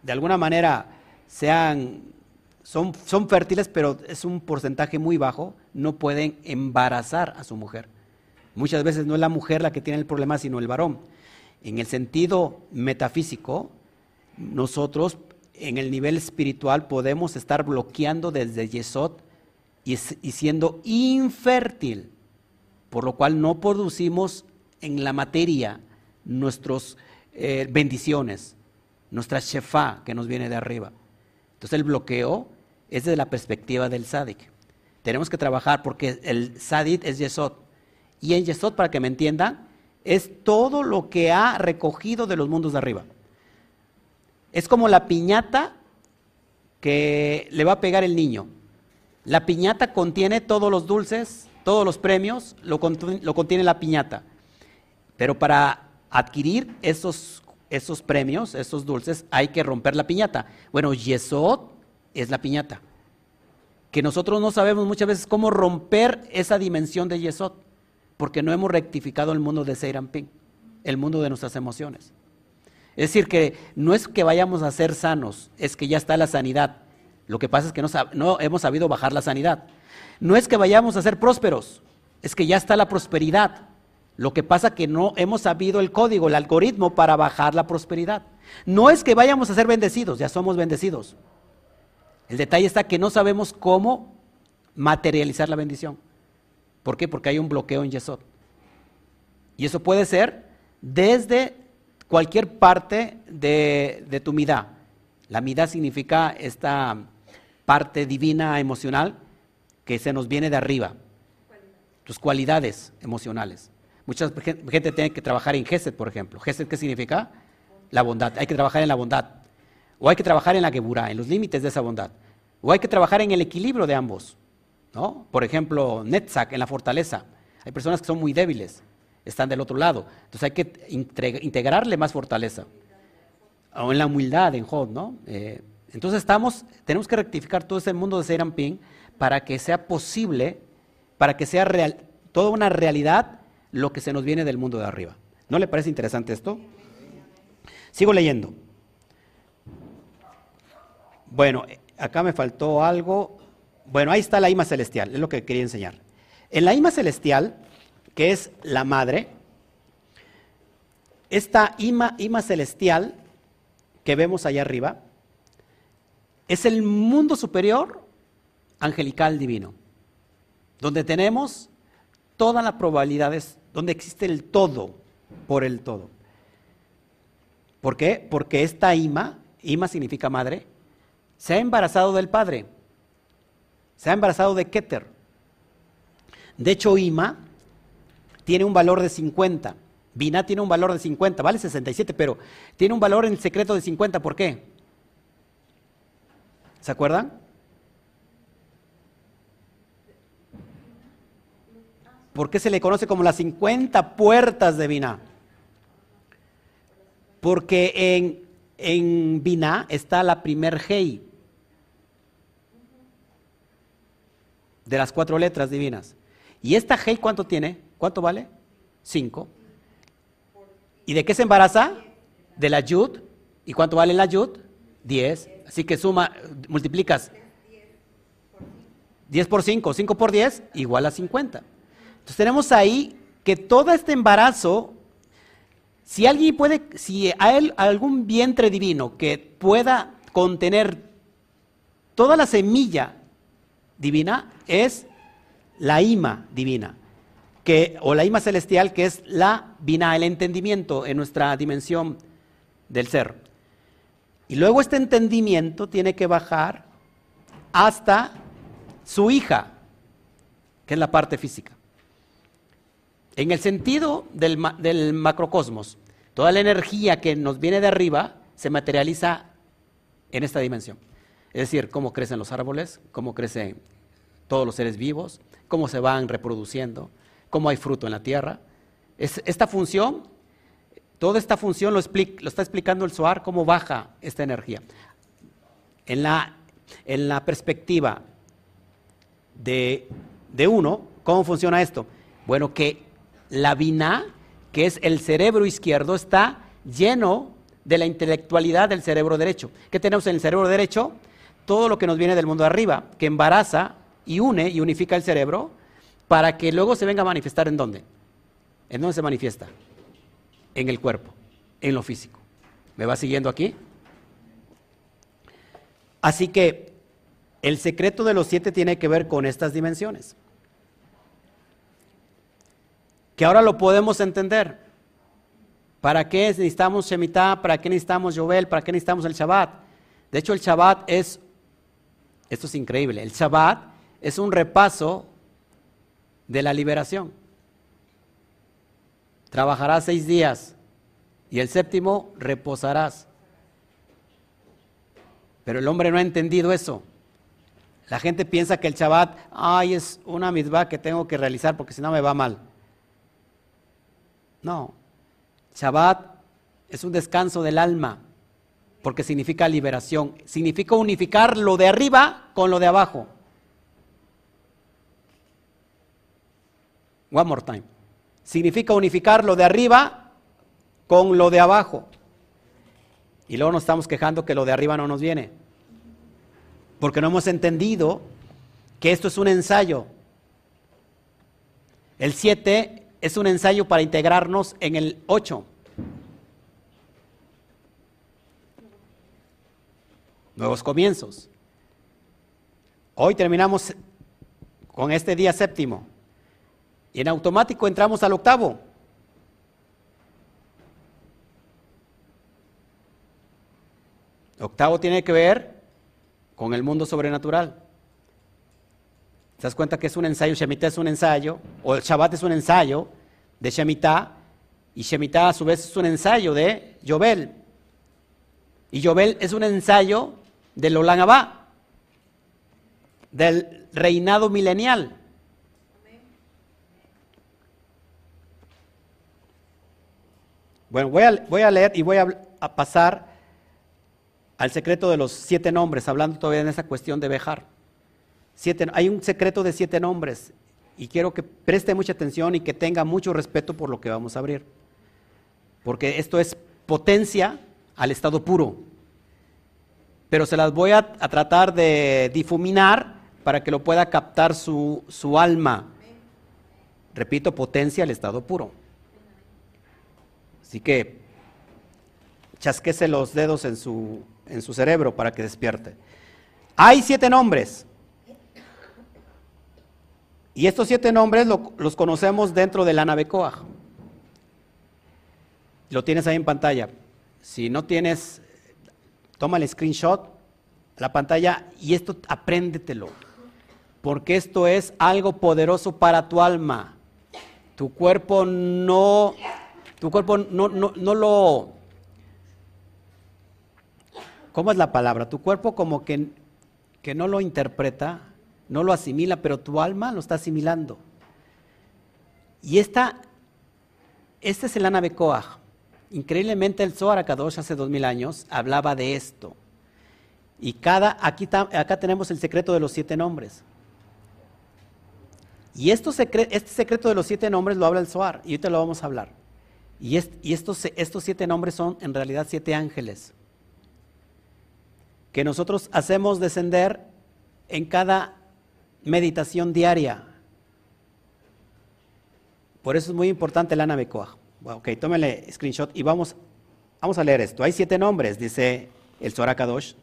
de alguna manera, sean, son, son fértiles, pero es un porcentaje muy bajo, no pueden embarazar a su mujer. Muchas veces no es la mujer la que tiene el problema, sino el varón. En el sentido metafísico, nosotros en el nivel espiritual podemos estar bloqueando desde Yesod y, siendo infértil, por lo cual no producimos en la materia nuestras eh, bendiciones, nuestra shefa que nos viene de arriba. Entonces el bloqueo es desde la perspectiva del sadik. Tenemos que trabajar porque el sadit es Yesod. Y en Yesod, para que me entiendan, es todo lo que ha recogido de los mundos de arriba. Es como la piñata que le va a pegar el niño. La piñata contiene todos los dulces, todos los premios, lo, contiene la piñata. Pero para adquirir esos, esos premios, esos dulces, hay que romper la piñata. Bueno, Yesod es la piñata. Que nosotros no sabemos muchas veces cómo romper esa dimensión de Yesod porque no hemos rectificado el mundo de Seiramping, el mundo de nuestras emociones. Es decir, que no es que vayamos a ser sanos, es que ya está la sanidad. Lo que pasa es que no, hemos sabido bajar la sanidad. No es que vayamos a ser prósperos, es que ya está la prosperidad. Lo que pasa es que no hemos sabido el código, el algoritmo para bajar la prosperidad. No es que vayamos a ser bendecidos, ya somos bendecidos. El detalle está que no sabemos cómo materializar la bendición. ¿Por qué? Porque hay un bloqueo en Yesod. Y eso puede ser desde cualquier parte de, tu midá. La midá significa esta parte divina emocional que se nos viene de arriba. Tus cualidades emocionales. Mucha gente tiene que trabajar en Gesed, por ejemplo. Gesed, ¿qué significa? La bondad. Hay que trabajar en la bondad. O hay que trabajar en la Geburah, en los límites de esa bondad. O hay que trabajar en el equilibrio de ambos. Por ejemplo, Netzach en la fortaleza. Hay personas que son muy débiles, están del otro lado. Entonces hay que integrarle más fortaleza. O en la humildad, en Job, ¿no? Eh, entonces estamos, tenemos que rectificar todo ese mundo de Serampín para que sea posible, para que sea real, toda una realidad lo que se nos viene del mundo de arriba. ¿No le parece interesante esto? Sigo leyendo. Bueno, acá me faltó algo. Bueno, ahí está la ima celestial, es lo que quería enseñar. En la ima celestial, que es la madre, esta ima, ima celestial que vemos allá arriba, es el mundo superior angelical divino, donde tenemos todas las probabilidades, donde existe el todo por el todo. ¿Por qué? Porque esta ima, ima significa madre, se ha embarazado del Padre. Se ha embarazado de Keter. De hecho, Ima tiene un valor de 50. Binah tiene un valor de 50, vale 67, pero tiene un valor en secreto de 50. ¿Por qué? ¿Se acuerdan? ¿Por qué se le conoce como las 50 puertas de Binah? Porque en, en Binah está la primer Hei, de las cuatro letras divinas. ¿Y esta Hei cuánto tiene? ¿Cuánto vale? Cinco. ¿Y de qué se embaraza? De la Yud. ¿Y cuánto vale la Yud? Diez. Así que suma, multiplicas. Diez por cinco. Cinco por diez, igual a cincuenta. Entonces tenemos ahí que todo este embarazo, si alguien puede, si hay algún vientre divino que pueda contener toda la semilla divina es la ima divina, que, o la ima celestial, que es la vina, el entendimiento en nuestra dimensión del ser. Y luego este entendimiento tiene que bajar hasta su hija, que es la parte física. En el sentido del, macrocosmos, toda la energía que nos viene de arriba se materializa en esta dimensión. Es decir, cómo crecen los árboles, cómo crecen todos los seres vivos, cómo se van reproduciendo, cómo hay fruto en la tierra. esta función, toda esta función lo, está explicando el SOAR, cómo baja esta energía. En la, perspectiva de uno, ¿cómo funciona esto? Bueno, que la vina, que es el cerebro izquierdo, está lleno de la intelectualidad del cerebro derecho. ¿Qué tenemos en el cerebro derecho? Todo lo que nos viene del mundo arriba, que embaraza y une y unifica el cerebro para que luego se venga a manifestar en dónde. ¿En dónde se manifiesta? En el cuerpo, en lo físico. ¿Me va siguiendo aquí? Así que el secreto de los siete tiene que ver con estas dimensiones. Que ahora lo podemos entender. ¿Para qué necesitamos Shemitah? ¿Para qué necesitamos Jovel? ¿Para qué necesitamos el Shabbat? De hecho, el Shabbat es, esto es increíble, el Shabbat es un repaso de la liberación. Trabajarás seis días y el séptimo reposarás. Pero el hombre no ha entendido eso. La gente piensa que el Shabbat, ay, es una mitzvah que tengo que realizar porque si no me va mal. No, Shabbat es un descanso del alma porque significa liberación, significa unificar lo de arriba con lo de abajo. One more time. Significa unificar lo de arriba con lo de abajo. Y luego nos estamos quejando que lo de arriba no nos viene. Porque no hemos entendido que esto es un ensayo. El 7 es un ensayo para integrarnos en el 8. Nuevos comienzos. Hoy terminamos con este día séptimo. Y en automático entramos al octavo. Octavo tiene que ver con el mundo sobrenatural. ¿Te das cuenta que es un ensayo? Shemitah es un ensayo, o el Shabbat es un ensayo de Shemitah, y Shemitah a su vez es un ensayo de Yobel. Y Yobel es un ensayo del Olam Abba, del reinado milenial. Bueno, voy a, voy a leer y voy a, pasar al secreto de los siete nombres, hablando todavía en esa cuestión de Bejar. Hay un secreto de siete nombres y quiero que preste mucha atención y que tenga mucho respeto por lo que vamos a abrir. Porque esto es potencia al estado puro. Pero se las voy a, a tratar de difuminar para que lo pueda captar su, su alma. Repito, potencia al estado puro. Así que chasquese los dedos en su, en su cerebro para que despierte. Hay siete nombres. Y estos siete nombres los conocemos dentro de la nave Coaj. Lo tienes ahí en pantalla. Si no tienes, toma el screenshot, la pantalla, y esto apréndetelo. Porque esto es algo poderoso para tu alma. Tu cuerpo no tu cuerpo no, no, lo... ¿Cómo es la palabra? Tu cuerpo como que, que no lo interpreta, no lo asimila, pero tu alma lo está asimilando. Y esta, este es el Anabecoaj. Increíblemente el Zohar Akadosh hace dos mil años hablaba de esto. Y cada, aquí acá tenemos el secreto de los siete nombres. Y este secreto de los siete nombres lo habla el Zohar, y ahorita lo vamos a hablar. Y, estos siete nombres son en realidad siete ángeles que nosotros hacemos descender en cada meditación diaria. Por eso es muy importante el Anabecoa. Ok, tómele screenshot y vamos, vamos a leer esto. Hay siete nombres, dice el Zohar Kadosh.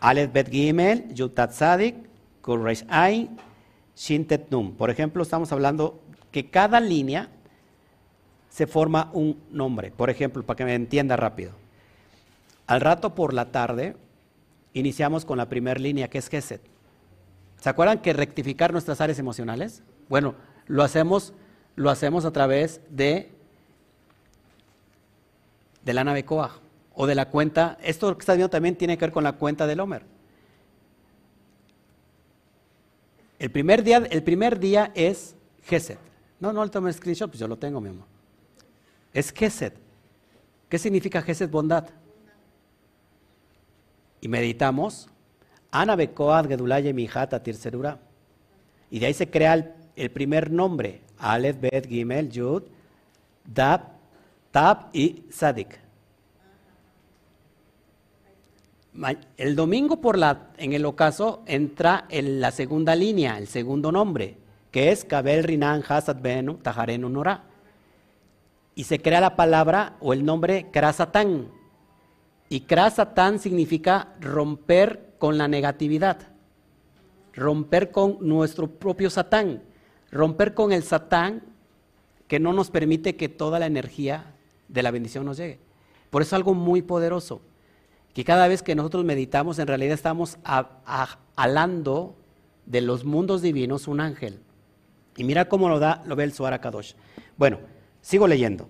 Aleph Bet Gimel, Yutat Sadik, Kurreish Ay, Shintet Num. Por ejemplo, estamos hablando que cada línea se forma un nombre. Por ejemplo, para que me entienda rápido. Al rato por la tarde iniciamos con la primera línea que es Geset. ¿Se acuerdan que rectificar nuestras áreas emocionales? Bueno, lo hacemos, lo hacemos a través de, de la nave Coag o de la cuenta. Esto que estás viendo también tiene que ver con la cuenta del Homer. El primer día, el primer día es Geset. No, no, el tome screenshot, pues yo lo tengo, mi amor es Gesed. ¿Qué significa Gesed bondad? Y meditamos, Ana Bekoad Gedulaya Mijata Tirserura. Y de ahí se crea el, primer nombre, Aleph, Bet, Gimel, Yud, Dab, Tab y Sadik. El domingo por la, en el ocaso entra en la segunda línea, el segundo nombre, que es Kabel Rinan Hasad Benu Tajarenu Nora. Y se crea la palabra o el nombre Krasatán. Y Krasatán significa romper con la negatividad, romper con nuestro propio Satán, romper con el Satán que no nos permite que toda la energía de la bendición nos llegue. Por eso es algo muy poderoso que cada vez que nosotros meditamos, en realidad estamos alando de los mundos divinos un ángel. Y mira cómo lo da, lo ve el Suara Kadosh. Bueno, sigo leyendo.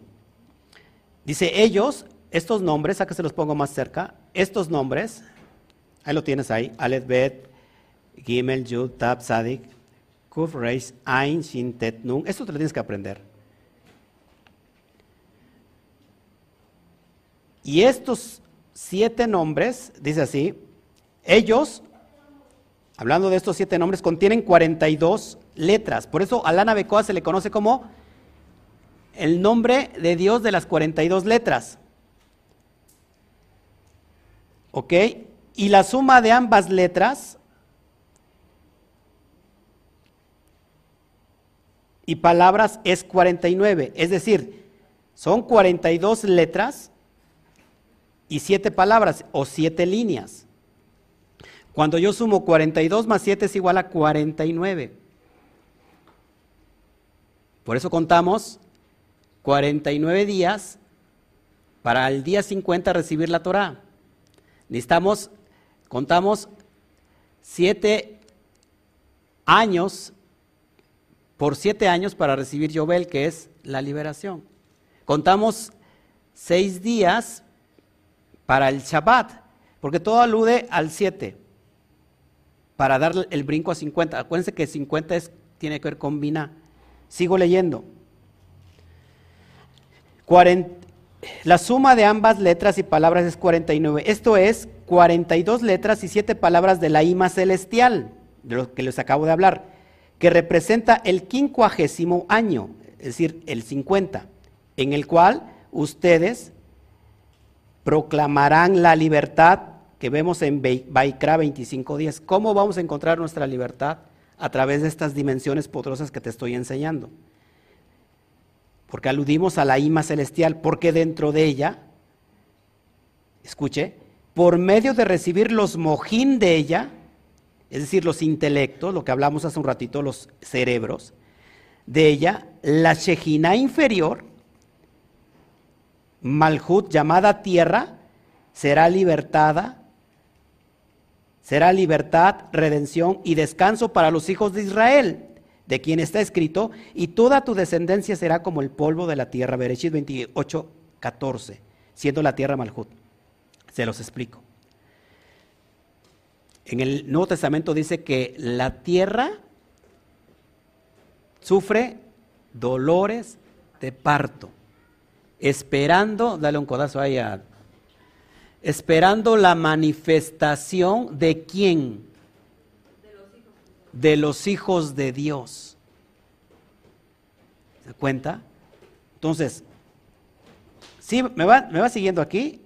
Dice, ellos, estos nombres, a se los pongo más cerca, estos nombres, ahí lo tienes ahí, Alet Bet, Gimel, Yud, Tab, Sadik, Kuf, Reis, Ain, Shin, Tet, Nun. Esto te lo tienes que aprender. Y estos siete nombres, dice así, ellos, hablando de estos siete nombres, contienen 42 letras. Por eso a Lana Becoa se le conoce como el nombre de Dios de las 42 letras. ¿Ok? Y la suma de ambas letras y palabras es 49. Es decir, son 42 letras y siete palabras o siete líneas. Cuando yo sumo 42 más 7 es igual a 49. Por eso contamos 49 días para el día 50 recibir la Torah. Necesitamos, contamos 7 años por 7 años para recibir Yobel, que es la liberación. Contamos 6 días para el Shabbat, porque todo alude al 7, para dar el brinco a 50. Acuérdense que 50 es, tiene que ver con Binah. Sigo leyendo. La suma de ambas letras y palabras es 49. Esto es 42 letras y 7 palabras de la ima celestial, de lo que les acabo de hablar, que representa el quincuagésimo año, es decir, el 50, en el cual ustedes proclamarán la libertad que vemos en Baikra 25.10. ¿Cómo vamos a encontrar nuestra libertad? A través de estas dimensiones poderosas que te estoy enseñando. Porque aludimos a la ima celestial, porque dentro de ella, escuche, por medio de recibir los mojín de ella, es decir, los intelectos, lo que hablamos hace un ratito, los cerebros, de ella, la Shejina inferior, Malhut, llamada tierra, será libertada, será libertad, redención y descanso para los hijos de Israel, de quien está escrito, y toda tu descendencia será como el polvo de la tierra. Bereshit 28, 14, siendo la tierra Malhut. Se los explico. En el Nuevo Testamento dice que la tierra sufre dolores de parto esperando, dale un codazo ahí a, esperando la manifestación de quién? De los hijos de Dios. ¿Se cuenta? Entonces, sí, me va, siguiendo aquí,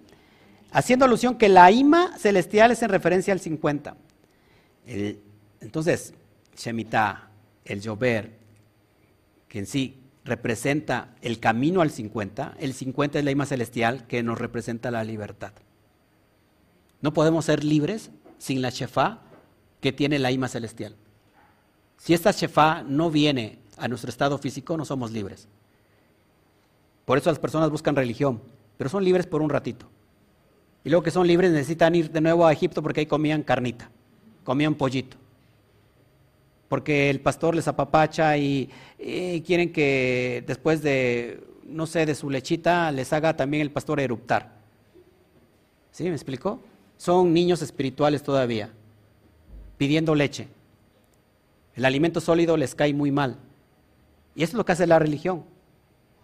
haciendo alusión que la ima celestial es en referencia al 50. entonces, Shemitah, el llover, que en sí representa el camino al 50, el 50 es la ima celestial que nos representa la libertad. No podemos ser libres sin la Shefá que tiene la ima celestial. Si esta Shefá no viene a nuestro estado físico, no somos libres. Por eso las personas buscan religión, pero son libres por un ratito. Y luego que son libres necesitan ir de nuevo a Egipto porque ahí comían carnita, comían pollito porque el pastor les apapacha y, quieren que después de, no sé, de su lechita les haga también el pastor eruptar. ¿Sí? ¿Me explicó? Son niños espirituales todavía, pidiendo leche. El alimento sólido les cae muy mal. Y eso es lo que hace la religión.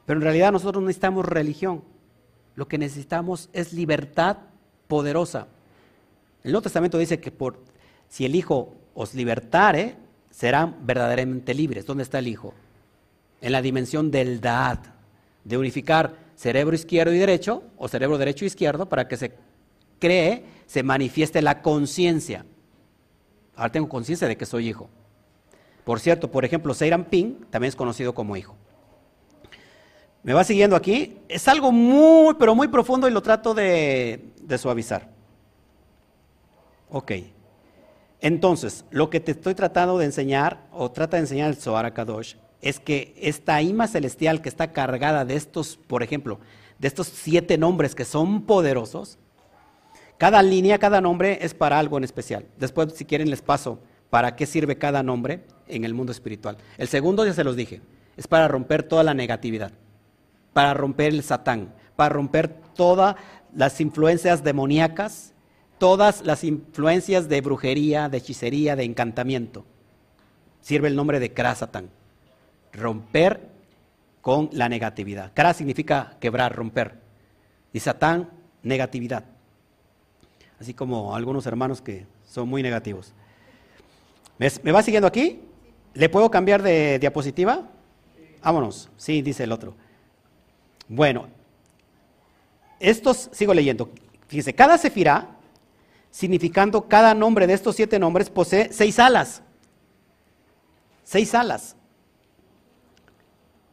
Pero en realidad nosotros no necesitamos religión. Lo que necesitamos es libertad poderosa. El Nuevo Testamento dice que por, si el Hijo os libertare, serán verdaderamente libres. ¿Dónde está el Hijo? en la dimensión del Dad, de unificar cerebro izquierdo y derecho, o cerebro derecho y izquierdo, para que se cree, se manifieste la conciencia. Ahora tengo conciencia de que soy hijo. Por cierto, por ejemplo, Seiram Ping también es conocido como hijo. ¿Me va siguiendo aquí? Es algo muy, pero muy profundo y lo trato de, suavizar. Ok. Entonces, lo que te estoy tratando de enseñar, o trata de enseñar el Zohar Kadosh, es que esta ima celestial que está cargada de estos, por ejemplo, de estos siete nombres que son poderosos, cada línea, cada nombre es para algo en especial. Después, si quieren, les paso para qué sirve cada nombre en el mundo espiritual. El segundo, ya se los dije, es para romper toda la negatividad, para romper el satán, para romper todas las influencias demoníacas, todas las influencias de brujería, de hechicería, de encantamiento. Sirve el nombre de Kra Satán. Romper con la negatividad. Kra significa quebrar, romper. Y Satán, negatividad así como algunos hermanos que son muy negativos. ¿Me, va siguiendo aquí? ¿Le puedo cambiar de diapositiva? Vámonos, sí, dice el otro. Bueno, estos, sigo leyendo, fíjese, cada sefirá, significando cada nombre de estos siete nombres, posee seis alas. Seis alas.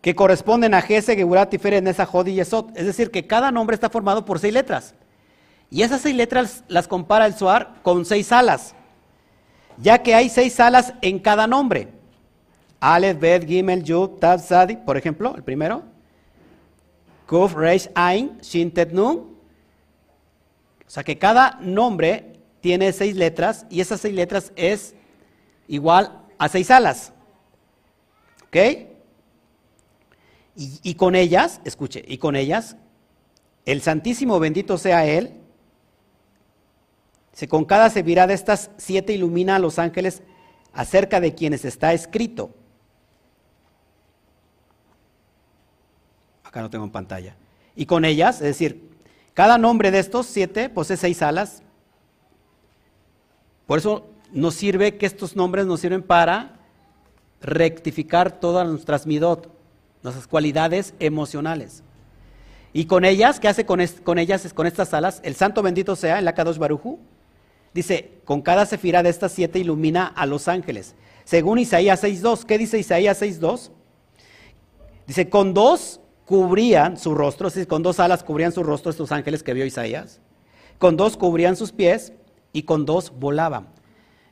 Que corresponden a Gese, Geburat, Tiferet, Nesa, Jod y Yesod. Es decir, que cada nombre está formado por seis letras. Y esas seis letras las compara el Zohar con seis alas, ya que hay seis alas en cada nombre. Aleph, Bet, Gimel, Yud, Tav, Sadi, por ejemplo, el primero. Kuf, Reish, Ain, Shin, Tet, Nun. O sea que cada nombre tiene seis letras y esas seis letras es igual a seis alas. ¿Ok? Y, con ellas, escuche, y con ellas, el Santísimo bendito sea Él, con cada virá de estas siete ilumina a los ángeles acerca de quienes está escrito. Acá no tengo en pantalla. Y con ellas, es decir, cada nombre de estos siete posee seis alas. Por eso nos sirve que estos nombres nos sirven para rectificar todas nuestras midot, nuestras cualidades emocionales. Y con ellas, ¿qué hace con, con ellas, con estas alas? El santo bendito sea, el Akadosh Baruju, Dice, con cada sefira de estas siete ilumina a los ángeles. Según Isaías 6.2, ¿qué dice Isaías 6.2? Dice, con dos cubrían su rostro, con dos alas cubrían su rostro estos ángeles que vio Isaías. Con dos cubrían sus pies y con dos volaban.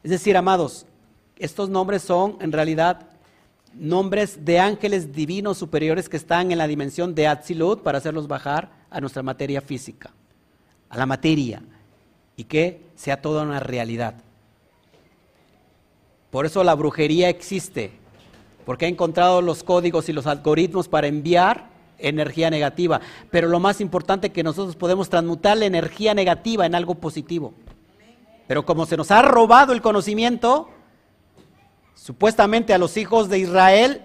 Es decir, amados, estos nombres son en realidad nombres de ángeles divinos superiores que están en la dimensión de Atzilut para hacerlos bajar a nuestra materia física, a la materia y que sea toda una realidad. Por eso la brujería existe, porque ha encontrado los códigos y los algoritmos para enviar energía negativa. Pero lo más importante es que nosotros podemos transmutar la energía negativa en algo positivo. Pero como se nos ha robado el conocimiento, supuestamente a los hijos de Israel,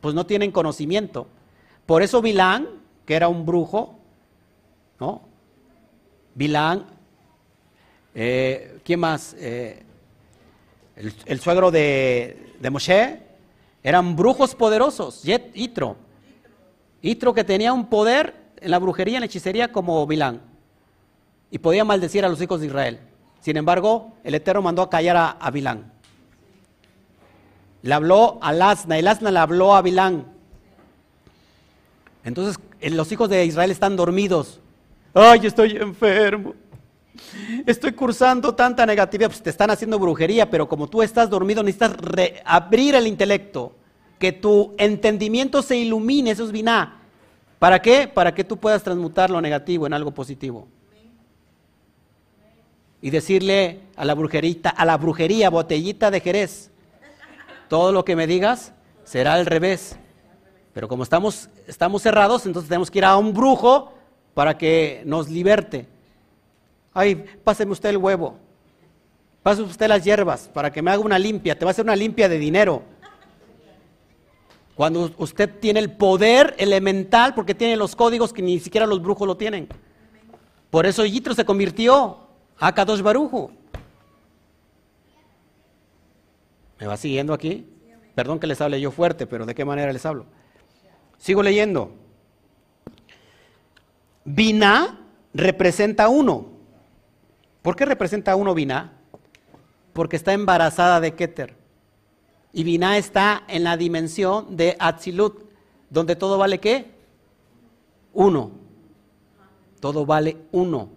pues no tienen conocimiento. Por eso Bilán, que era un brujo, ¿no? Bilán eh, ¿Quién más? Eh, el, suegro de, Moshe. Eran brujos poderosos. Itro. Itro que tenía un poder en la brujería, en la hechicería como Bilán. Y podía maldecir a los hijos de Israel. Sin embargo, el Eterno mandó a callar a, a Bilán. Le habló al asna, el asna le habló a Bilán. Entonces los hijos de Israel están dormidos. Ay, estoy enfermo estoy cursando tanta negatividad, pues te están haciendo brujería, pero como tú estás dormido necesitas abrir el intelecto, que tu entendimiento se ilumine, eso es biná. ¿Para qué? Para que tú puedas transmutar lo negativo en algo positivo. Y decirle a la brujerita, a la brujería, botellita de Jerez, todo lo que me digas será al revés. Pero como estamos, estamos cerrados, entonces tenemos que ir a un brujo para que nos liberte. Ay, páseme usted el huevo. Páseme usted las hierbas para que me haga una limpia. Te va a hacer una limpia de dinero. Cuando usted tiene el poder elemental, porque tiene los códigos que ni siquiera los brujos lo tienen. Por eso Yitro se convirtió a Kadosh Barujo. ¿Me va siguiendo aquí? Perdón que les hable yo fuerte, pero ¿de qué manera les hablo? Sigo leyendo. Binah representa uno. ¿Por qué representa uno Binah? Porque está embarazada de Keter. Y Binah está en la dimensión de Atzilut, donde todo vale qué? Uno. Todo vale uno.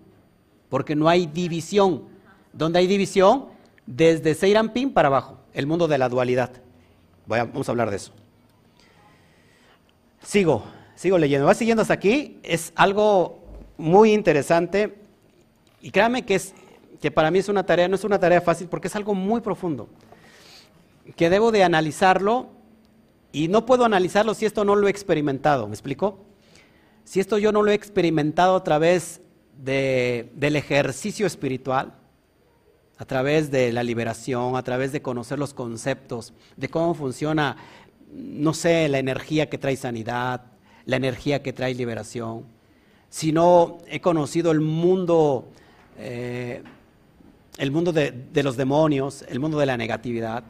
Porque no hay división. Donde hay división, desde Seirampin para abajo, el mundo de la dualidad. vamos a hablar de eso. Sigo, sigo leyendo. Va siguiendo hasta aquí. Es algo muy interesante. Y créame que, es, que para mí es una tarea, no es una tarea fácil porque es algo muy profundo. Que debo de analizarlo y no puedo analizarlo si esto no lo he experimentado. ¿Me explico? Si esto yo no lo he experimentado a través del ejercicio espiritual, a través de la liberación, a través de conocer los conceptos, de cómo funciona, no sé, la energía que trae sanidad, la energía que trae liberación, si no he conocido el mundo, eh, el mundo de, los demonios, el mundo de la negatividad,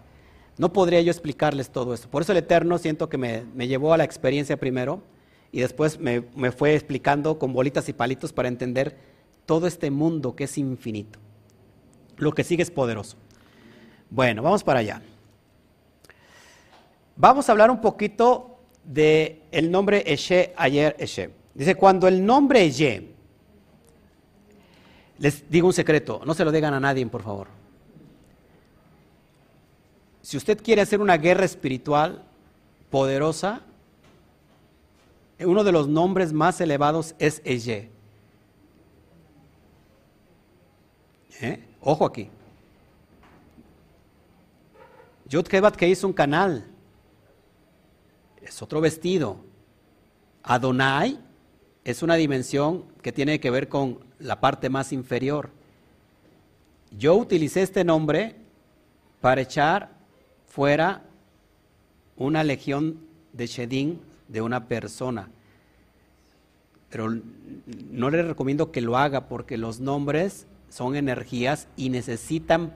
no podría yo explicarles todo esto. Por eso el Eterno siento que me, llevó a la experiencia primero y después me, me fue explicando con bolitas y palitos para entender todo este mundo que es infinito. Lo que sigue es poderoso. Bueno, vamos para allá. Vamos a hablar un poquito de el nombre Eshe ayer Eshe. Dice, cuando el nombre Ye, les digo un secreto, no se lo digan a nadie, por favor. Si usted quiere hacer una guerra espiritual poderosa, uno de los nombres más elevados es Eye. ¿Eh? Ojo aquí. Yod que hizo un canal. Es otro vestido. Adonai es una dimensión que tiene que ver con la parte más inferior. Yo utilicé este nombre para echar fuera una legión de Shedin de una persona. Pero no le recomiendo que lo haga porque los nombres son energías y necesitan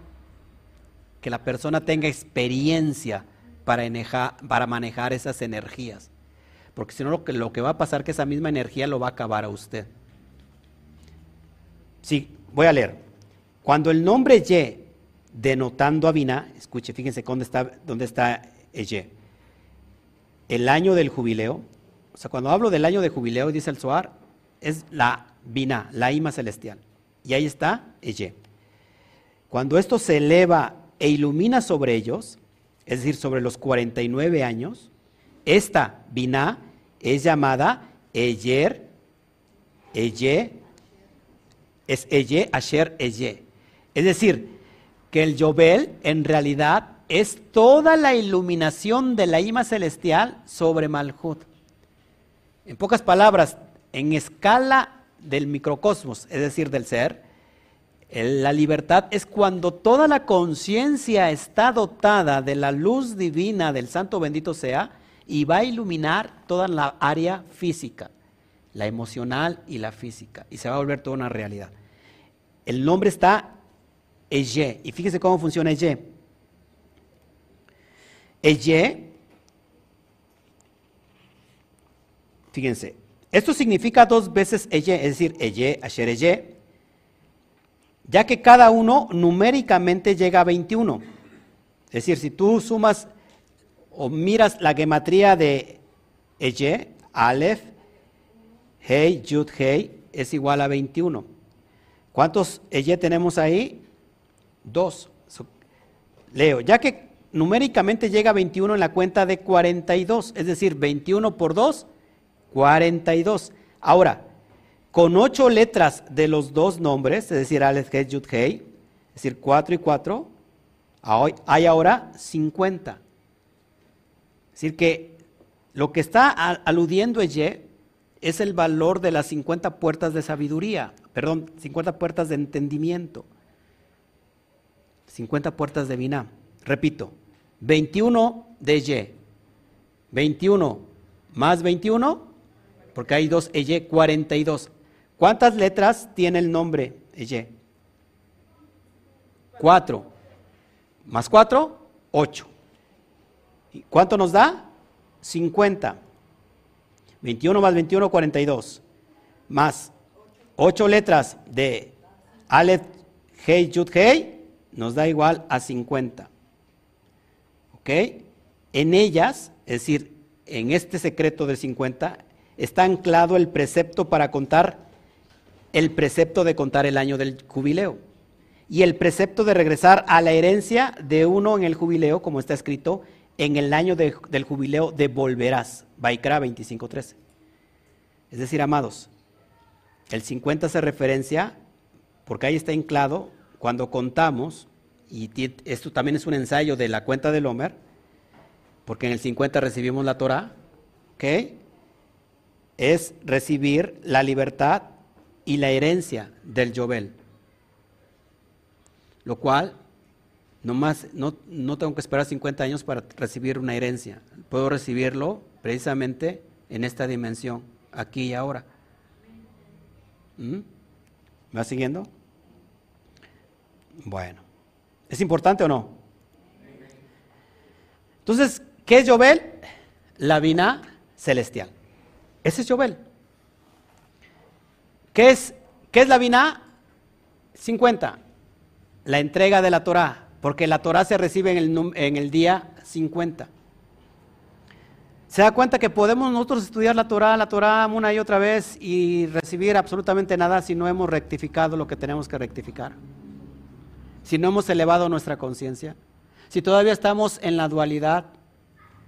que la persona tenga experiencia para, para manejar esas energías. Porque si no, lo que, lo que va a pasar es que esa misma energía lo va a acabar a usted. Sí, voy a leer. Cuando el nombre Ye, denotando a Binah, escuche, fíjense dónde está, dónde está Ye. El año del jubileo, o sea, cuando hablo del año de jubileo, dice el Zohar, es la Binah, la Ima celestial. Y ahí está Eye. Cuando esto se eleva e ilumina sobre ellos, es decir, sobre los 49 años, esta Binah es llamada Eyer, Eye, es Eye, Asher, Eye. Es decir, que el Yobel en realidad es toda la iluminación de la ima celestial sobre Malhut. En pocas palabras, en escala del microcosmos, es decir, del ser, la libertad es cuando toda la conciencia está dotada de la luz divina del Santo bendito sea y va a iluminar toda la área física, la emocional y la física, y se va a volver toda una realidad. El nombre está Eye, y fíjese cómo funciona Eye. Eye, fíjense, esto significa dos veces Eye, es decir, Eye, Asher Eye, ya que cada uno numéricamente llega a 21. Es decir, si tú sumas o miras la gematría de Eye, Aleph, Hei, Yud, Hei, es igual a 21. ¿Cuántos Eye tenemos ahí? Dos. Leo, ya que numéricamente llega a 21 en la cuenta de 42, es decir, 21 por 2, 42. Ahora, con ocho letras de los dos nombres, es decir, Aleph, Hei, Yud, Hei, es decir, 4 y 4, hay ahora 50. Es decir, que lo que está aludiendo Eye es el valor de las 50 puertas de sabiduría, perdón, 50 puertas de entendimiento, 50 puertas de Binah. Repito, 21 de Eye, 21 más 21 porque hay dos Eye, 42. ¿Cuántas letras tiene el nombre Eye? Cuatro. Más cuatro, ocho. ¿Y cuánto nos da? 50. 21 más 21, 42. Más 8 letras de Aleph, Hei, Yud, Hei, nos da igual a 50. ¿Ok? En ellas, es decir, en este secreto del 50, está anclado el precepto para contar, el precepto de contar el año del jubileo y el precepto de regresar a la herencia de uno en el jubileo, como está escrito, en el año del jubileo devolverás. Baikra 25.13. Es decir, amados, el 50 hace referencia, porque ahí está anclado, cuando contamos, y esto también es un ensayo de la cuenta del Homer, porque en el 50 recibimos la Torah, ¿ok? Es recibir la libertad y la herencia del Yobel. Lo cual, no, más, no, no tengo que esperar 50 años para recibir una herencia. Puedo recibirlo precisamente en esta dimensión, aquí y ahora. ¿Mm? ¿Me siguiendo? Bueno, ¿es importante o no? Entonces, ¿qué es Yobel? La vina celestial. Ese es Yobel. ¿Qué es, qué es la vina? 50 la entrega de la Torah, porque la Torah se recibe en el, en el día 50. Se da cuenta que podemos nosotros estudiar la Torah, la Torah una y otra vez y recibir absolutamente nada si no hemos rectificado lo que tenemos que rectificar. Si no hemos elevado nuestra conciencia. Si todavía estamos en la dualidad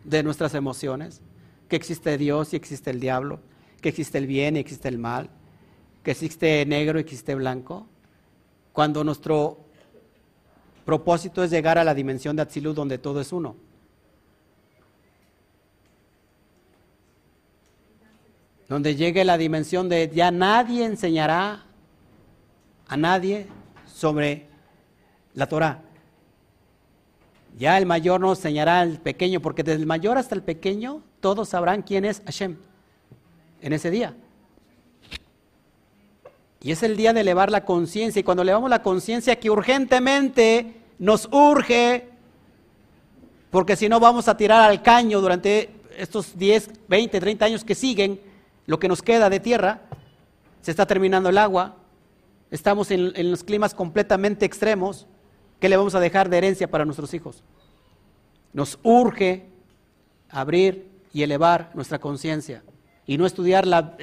de nuestras emociones, que existe Dios y existe el diablo, que existe el bien y existe el mal, que existe negro y existe blanco. Cuando nuestro propósito es llegar a la dimensión de Atzilut donde todo es uno. Donde llegue la dimensión de ya nadie enseñará a nadie sobre la Torah. Ya el mayor no enseñará al pequeño, porque desde el mayor hasta el pequeño todos sabrán quién es Hashem en ese día. Y es el día de elevar la conciencia. Y cuando elevamos la conciencia que urgentemente nos urge, porque si no vamos a tirar al caño durante estos 10, 20, 30 años que siguen, lo que nos queda de tierra, se está terminando el agua, estamos en, en los climas completamente extremos, ¿qué le vamos a dejar de herencia para nuestros hijos? Nos urge abrir y elevar nuestra conciencia y no estudiar la,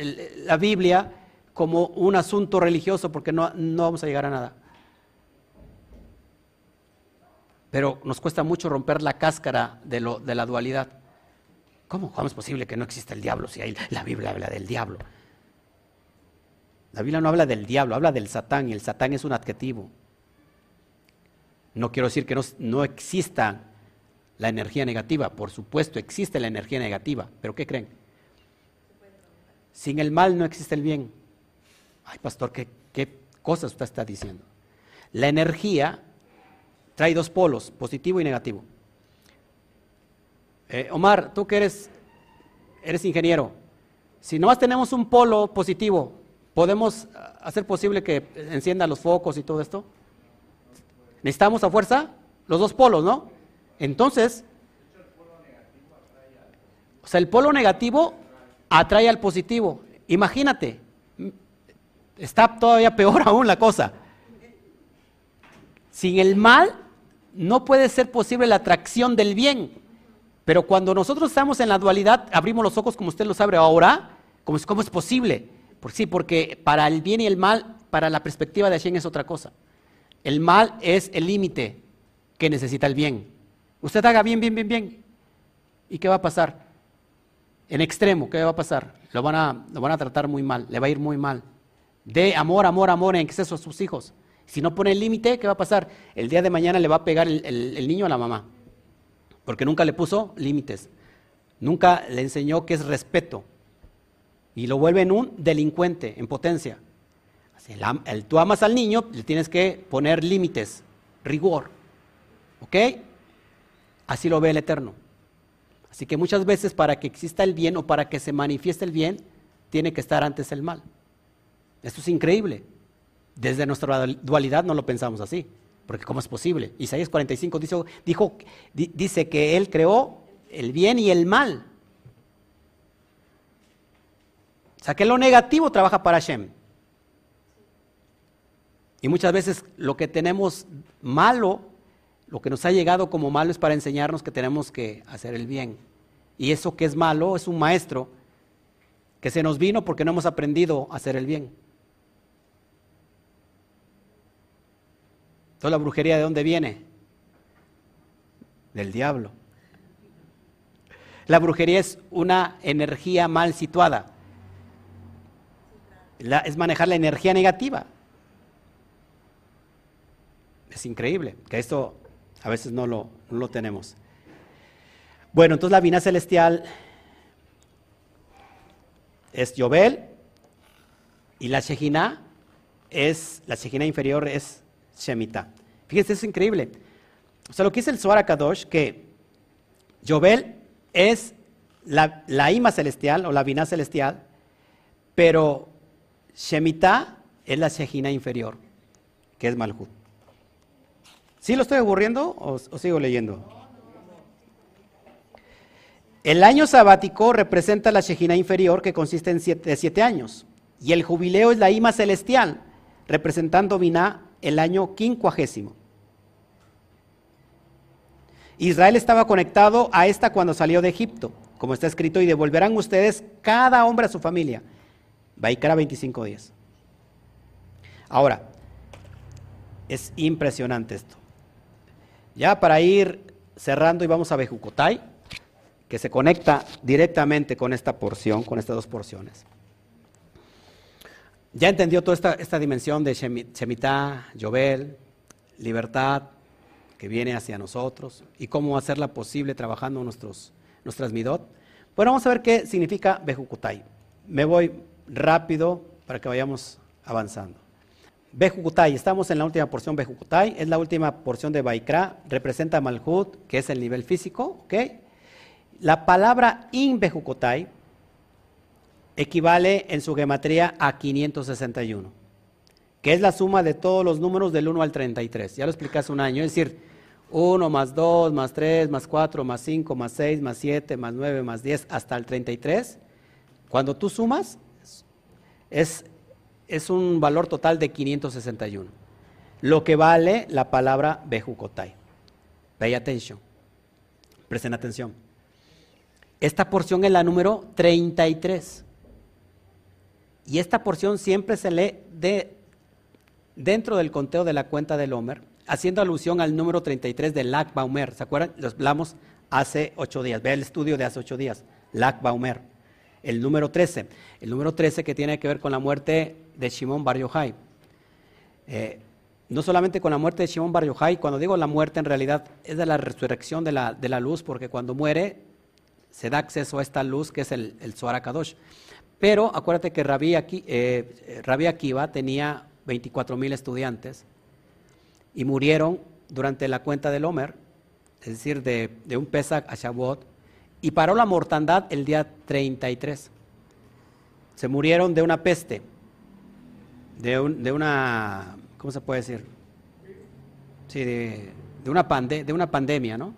la Biblia como un asunto religioso porque no, no vamos a llegar a nada. Pero nos cuesta mucho romper la cáscara de, lo, de la dualidad. ¿Cómo? ¿Cómo es posible que no exista el diablo si hay, la Biblia habla del diablo? La Biblia no habla del diablo, habla del Satán y el Satán es un adjetivo. No quiero decir que no, no exista la energía negativa, por supuesto existe la energía negativa, pero ¿qué creen? Sin el mal no existe el bien. Ay, pastor, ¿qué, qué cosas usted está diciendo? La energía trae dos polos, positivo y negativo. Eh, Omar, tú que eres, eres ingeniero, si nomás tenemos un polo positivo, ¿podemos hacer posible que encienda los focos y todo esto? Necesitamos a fuerza los dos polos, ¿no? Entonces, o sea, el polo negativo atrae al positivo. Imagínate, está todavía peor aún la cosa. Sin el mal no puede ser posible la atracción del bien. Pero cuando nosotros estamos en la dualidad, abrimos los ojos como usted los abre ahora, ¿cómo es, cómo es posible? Por, sí, porque para el bien y el mal, para la perspectiva de Hashem es otra cosa. El mal es el límite que necesita el bien. Usted haga bien, bien, bien, bien. ¿Y qué va a pasar? En extremo, ¿qué va a pasar? Lo van a, lo van a tratar muy mal, le va a ir muy mal. De amor, amor, amor en exceso a sus hijos. Si no pone el límite, ¿qué va a pasar? El día de mañana le va a pegar el, niño a la mamá, porque nunca le puso límites, nunca le enseñó qué es respeto, y lo vuelve en un delincuente, en potencia. El, tú amas al niño, le tienes que poner límites, rigor, ¿ok? Así lo ve el Eterno. Así que muchas veces para que exista el bien o para que se manifieste el bien, tiene que estar antes el mal. Esto es increíble. Desde nuestra dualidad no lo pensamos así, porque ¿cómo es posible? Isaías 45 dice, dijo, dice que Él creó el bien y el mal. O sea que lo negativo trabaja para Hashem. Y muchas veces lo que tenemos malo, lo que nos ha llegado como malo es para enseñarnos que tenemos que hacer el bien. Y eso que es malo es un maestro que se nos vino porque no hemos aprendido a hacer el bien. Entonces la brujería de dónde viene? Del diablo. La brujería es una energía mal situada. es manejar la energía negativa. Es increíble que esto a veces no lo, no lo tenemos. Bueno, entonces la vina celestial es Yobel y la Shejina es, la Shejina inferior es Shemitah. Fíjense, es increíble. O sea, lo que dice el Zohar Kadosh, que Yobel es la, la Ima celestial o la Vina celestial, pero Shemitah es la Shejina inferior, que es Malhut. ¿Sí lo estoy aburriendo o, sigo leyendo? El año sabático representa la Shejina inferior que consiste en siete años. Y el jubileo es la Ima celestial, representando Binah el año quincuagésimo. Israel estaba conectado a esta cuando salió de Egipto, como está escrito, y devolverán ustedes cada hombre a su familia. Baikara 25 días. Ahora, es impresionante esto. Ya para ir cerrando y vamos a Bejucotay que se conecta directamente con esta porción, con estas dos porciones. Ya entendió toda esta, dimensión de Shemitah, Yobel, libertad que viene hacia nosotros y cómo hacerla posible trabajando nuestros, nuestras midot. Bueno, vamos a ver qué significa Bejukutai. Me voy rápido para que vayamos avanzando. Bejukutai, estamos en la última porción Bejukutai, es la última porción de Baikra, representa Malhut, que es el nivel físico, ¿ok? La palabra Inbejukotai equivale en su gematría a 561, que es la suma de todos los números del 1 al 33. Ya lo expliqué hace un año, es decir, 1 más 2 más 3 más 4 más 5 más 6 más 7 más 9 más 10 hasta el 33. Cuando tú sumas, es, es un valor total de 561, lo que vale la palabra Bejukotai. Pay attention, presten atención. Esta porción es la número 33. Y esta porción siempre se lee de, dentro del conteo de la cuenta del Homer, haciendo alusión al número 33 de Lac Baumer. ¿Se acuerdan? Los hablamos hace ocho días. Ve el estudio de hace ocho días. Lac Baumer. El número 13. El número 13 que tiene que ver con la muerte de Shimon Bar Yochai. Eh, no solamente con la muerte de Shimon Bar Yochai, cuando digo la muerte en realidad es de la resurrección de la, de la luz, porque cuando muere se da acceso a esta luz que es el, el Kadosh. Pero acuérdate que Rabbi, eh, Akiva tenía 24 mil estudiantes y murieron durante la cuenta del Homer, es decir, de, un Pesach a Shavuot, y paró la mortandad el día 33. Se murieron de una peste, de, una, ¿cómo se puede decir? Sí, de, una, de una pandemia, ¿no?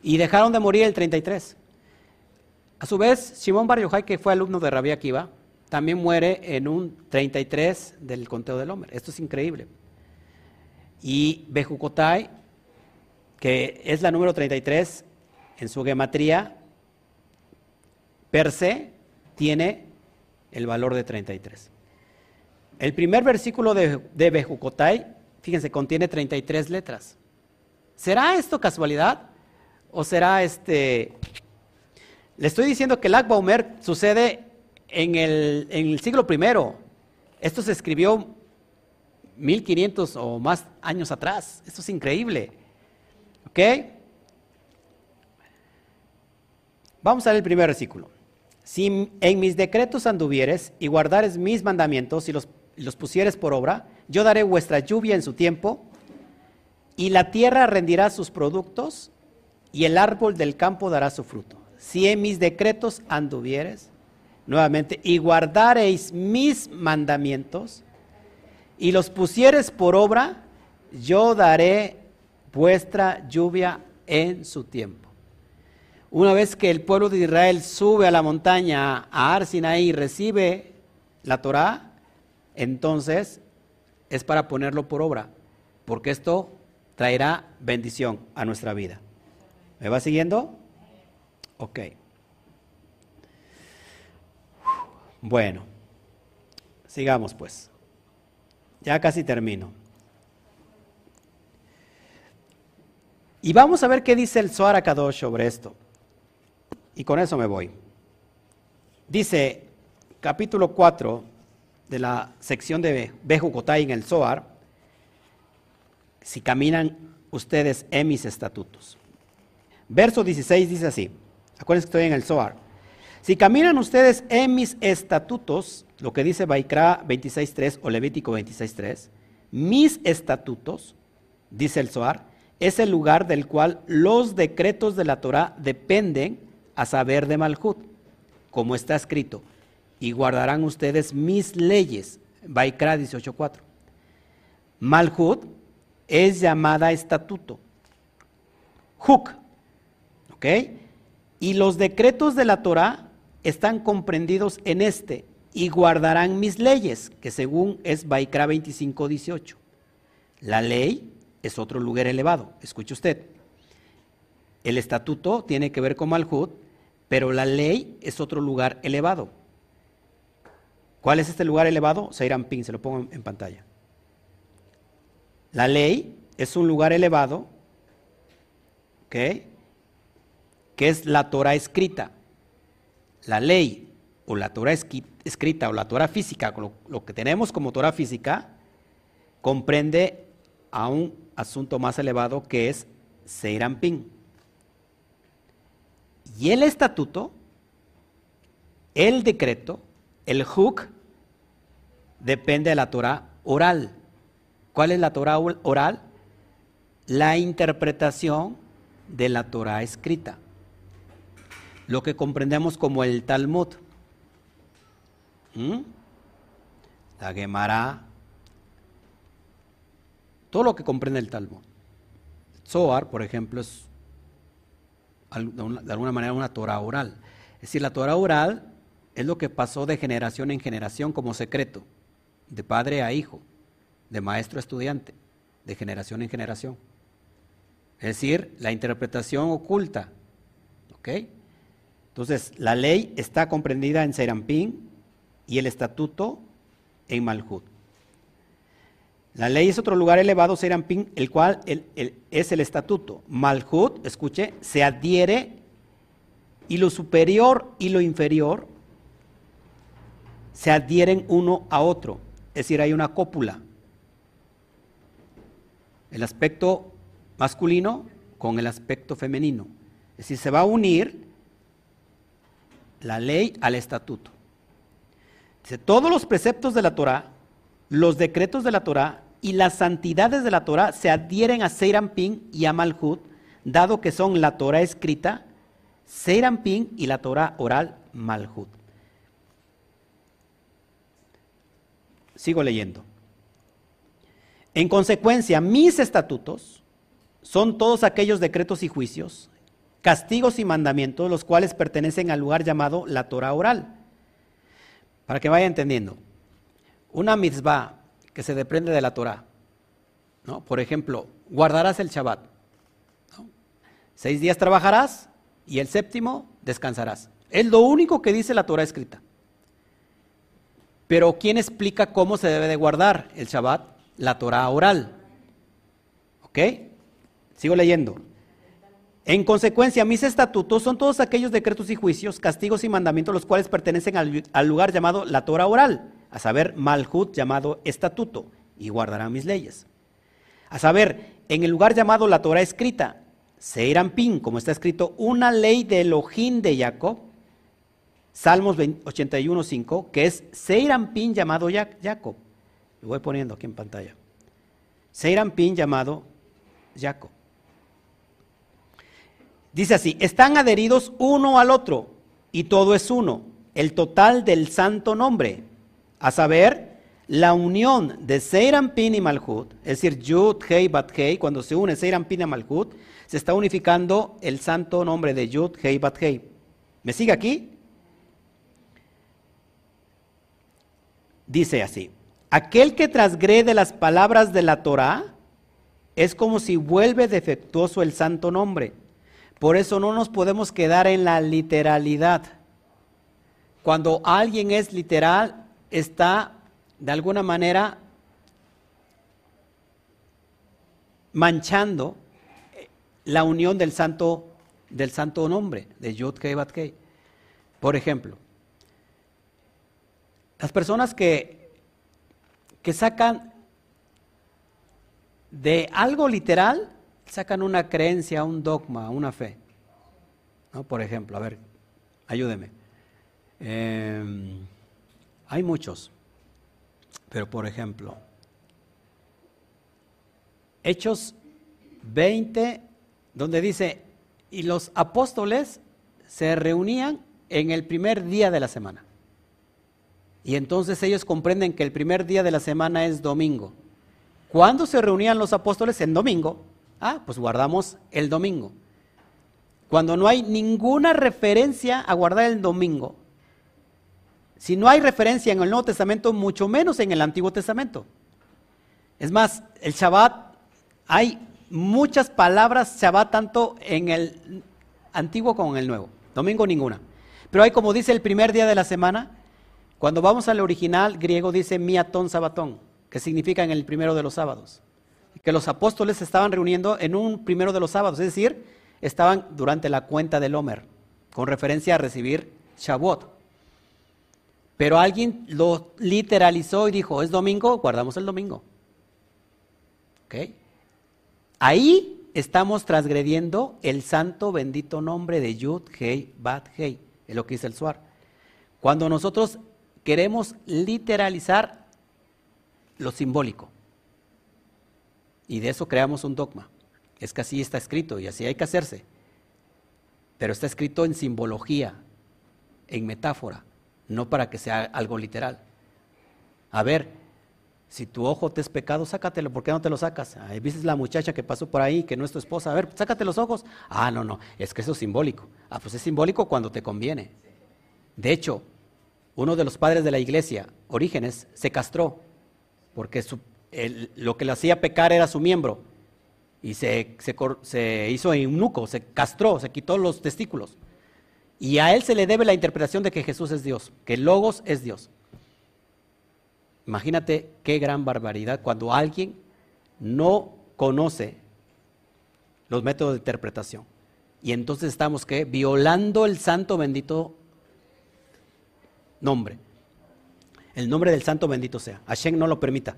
Y dejaron de morir el 33. A su vez, Simón Bar que fue alumno de Rabbi Akiva, también muere en un 33 del conteo del hombre. Esto es increíble. Y Bejucotai, que es la número 33 en su gematría, per se tiene el valor de 33. El primer versículo de, de Bejucotai, fíjense, contiene 33 letras. ¿Será esto casualidad? ¿O será este le estoy diciendo que el Akba Omer sucede en el, siglo I. Esto se escribió 1500 o más años atrás. Esto es increíble. ¿Ok? Vamos a ver el primer versículo. Si en mis decretos anduvieres y guardares mis mandamientos y los, los pusieres por obra, yo daré vuestra lluvia en su tiempo y la tierra rendirá sus productos y el árbol del campo dará su fruto si en mis decretos anduvieres, nuevamente, y guardareis mis mandamientos, y los pusieres por obra, yo daré vuestra lluvia en su tiempo. Una vez que el pueblo de Israel sube a la montaña, a Arsinaí, y recibe la Torah, entonces es para ponerlo por obra, porque esto traerá bendición a nuestra vida. ¿Me va siguiendo? Ok. Bueno, sigamos pues. Ya casi termino. Y vamos a ver qué dice el Zohar Kadosh sobre esto. Y con eso me voy. Dice, capítulo 4 de la sección de Bejucotay en el Zohar, si caminan ustedes en mis estatutos. Verso 16 dice así, acuérdense que estoy en el Zohar. Si caminan ustedes en mis estatutos, lo que dice Baikra 26.3 o Levítico 26.3, mis estatutos, dice el Zohar, es el lugar del cual los decretos de la Torah dependen a saber de Malhut, como está escrito, y guardarán ustedes mis leyes. Baikra 18.4. Malhut es llamada estatuto. Huk, ¿ok? Y los decretos de la Torah están comprendidos en este, y guardarán mis leyes, que según es Baikra 25.18. La ley es otro lugar elevado. Escuche usted. El estatuto tiene que ver con Malhut, pero la ley es otro lugar elevado. ¿Cuál es este lugar elevado? Pin, se lo pongo en pantalla. La ley es un lugar elevado, ¿ok? Que es la Torah escrita. La ley o la Torah escrita o la Torah física, lo, que tenemos como Torah física, comprende a un asunto más elevado que es Seirampin. Y el estatuto, el decreto, el huk, depende de la Torah oral. ¿Cuál es la Torah oral? La interpretación de la Torah escrita. Lo que comprendemos como el Talmud. ¿Mm? La Gemara, todo lo que comprende el Talmud. Zohar, por ejemplo, es de alguna manera una Torah oral. Es decir, la Torah oral es lo que pasó de generación en generación como secreto, de padre a hijo, de maestro a estudiante, de generación en generación. Es decir, la interpretación oculta. ¿Ok? Entonces, la ley está comprendida en Serampín y el estatuto en Malhut. La ley es otro lugar elevado, Serampín, el cual es el estatuto. Malhut, escuche, se adhiere y lo superior y lo inferior se adhieren uno a otro. Es decir, hay una cópula. El aspecto masculino con el aspecto femenino. Es decir, se va a unir la ley al estatuto. Dice, todos los preceptos de la Torah, los decretos de la Torah y las santidades de la Torah se adhieren a Seirampin y a Malhut, dado que son la Torah escrita, Seirampin y la Torah oral, Malhut. Sigo leyendo. En consecuencia, mis estatutos son todos aquellos decretos y juicios, castigos y mandamientos, los cuales pertenecen al lugar llamado la Torah oral. Para que vaya entendiendo, una mitzvah que se depende de la Torah. ¿no? Por ejemplo, guardarás el Shabbat. Seis días trabajarás y el séptimo descansarás. Es lo único que dice la Torah escrita. Pero ¿quién explica cómo se debe de guardar el Shabbat? La Torah oral. ¿Ok? Sigo leyendo. En consecuencia, mis estatutos son todos aquellos decretos y juicios, castigos y mandamientos, los cuales pertenecen al, lugar llamado la Torah oral a saber, Malhut llamado estatuto, y guardarán mis leyes. A saber, en el lugar llamado la Torah escrita, Seirampin, como está escrito, una ley de Elohim de Jacob, Salmos 81.5, que es Seirampin llamado Jacob. Lo voy poniendo aquí en pantalla. Seirampin llamado Jacob. Dice así, están adheridos uno al otro y todo es uno, el total del santo nombre a saber, la unión de Seirampin y Malhut, es decir, Yud, Hei, Bat, Hei, cuando se une Seirampin y Malhut, se está unificando el santo nombre de Yud, Hei, Bat, Hei. ¿Me sigue aquí? Dice así, aquel que transgrede las palabras de la Torah es como si vuelve defectuoso el santo nombre. Por eso no nos podemos quedar en la literalidad. Cuando alguien es literal, está de alguna manera manchando la unión del santo, del santo nombre, de Yud Kei Bat Kei. Por ejemplo, las personas que, que sacan de algo literal, sacan una creencia, un dogma, una fe. ¿No? Por ejemplo, a ver, ayúdeme. Em, hay muchos, pero por ejemplo, Hechos 20, donde dice, y los apóstoles se reunían en el primer día de la semana. Y entonces ellos comprenden que el primer día de la semana es domingo. ¿Cuándo se reunían los apóstoles? En domingo. Ah, pues guardamos el domingo. Cuando no hay ninguna referencia a guardar el domingo, si no hay referencia en el Nuevo Testamento, mucho menos en el Antiguo Testamento. Es más, el Shabbat, hay muchas palabras Shabbat tanto en el Antiguo como en el Nuevo. Domingo ninguna. Pero hay como dice el primer día de la semana, cuando vamos al original griego dice miatón sabatón, que significa en el primero de los sábados. Que los apóstoles estaban reuniendo en un primero de los sábados, es decir, estaban durante la cuenta del Homer, con referencia a recibir Shavuot. Pero alguien lo literalizó y dijo, es domingo, guardamos el domingo. ¿Ok? Ahí estamos transgrediendo el santo bendito nombre de Yud, Hei, Bat, Hei, es lo que dice el Suar. Cuando nosotros queremos literalizar lo simbólico. Y de eso creamos un dogma. Es que así está escrito y así hay que hacerse. Pero está escrito en simbología, en metáfora no para que sea algo literal. A ver, si tu ojo te es pecado, sácatelo, ¿por qué no te lo sacas? Ahí viste la muchacha que pasó por ahí, que no es tu esposa, a ver, sácate los ojos. Ah, no, no, es que eso es simbólico. Ah, pues es simbólico cuando te conviene. De hecho, uno de los padres de la iglesia, Orígenes, se castró, porque lo que le hacía pecar era su miembro, y se, se, se hizo eunuco, se castró, se quitó los testículos. Y a él se le debe la interpretación de que Jesús es Dios, que Logos es Dios. Imagínate qué gran barbaridad cuando alguien no conoce los métodos de interpretación. Y entonces estamos ¿qué? violando el santo bendito nombre. El nombre del santo bendito sea. Hashem no lo permita.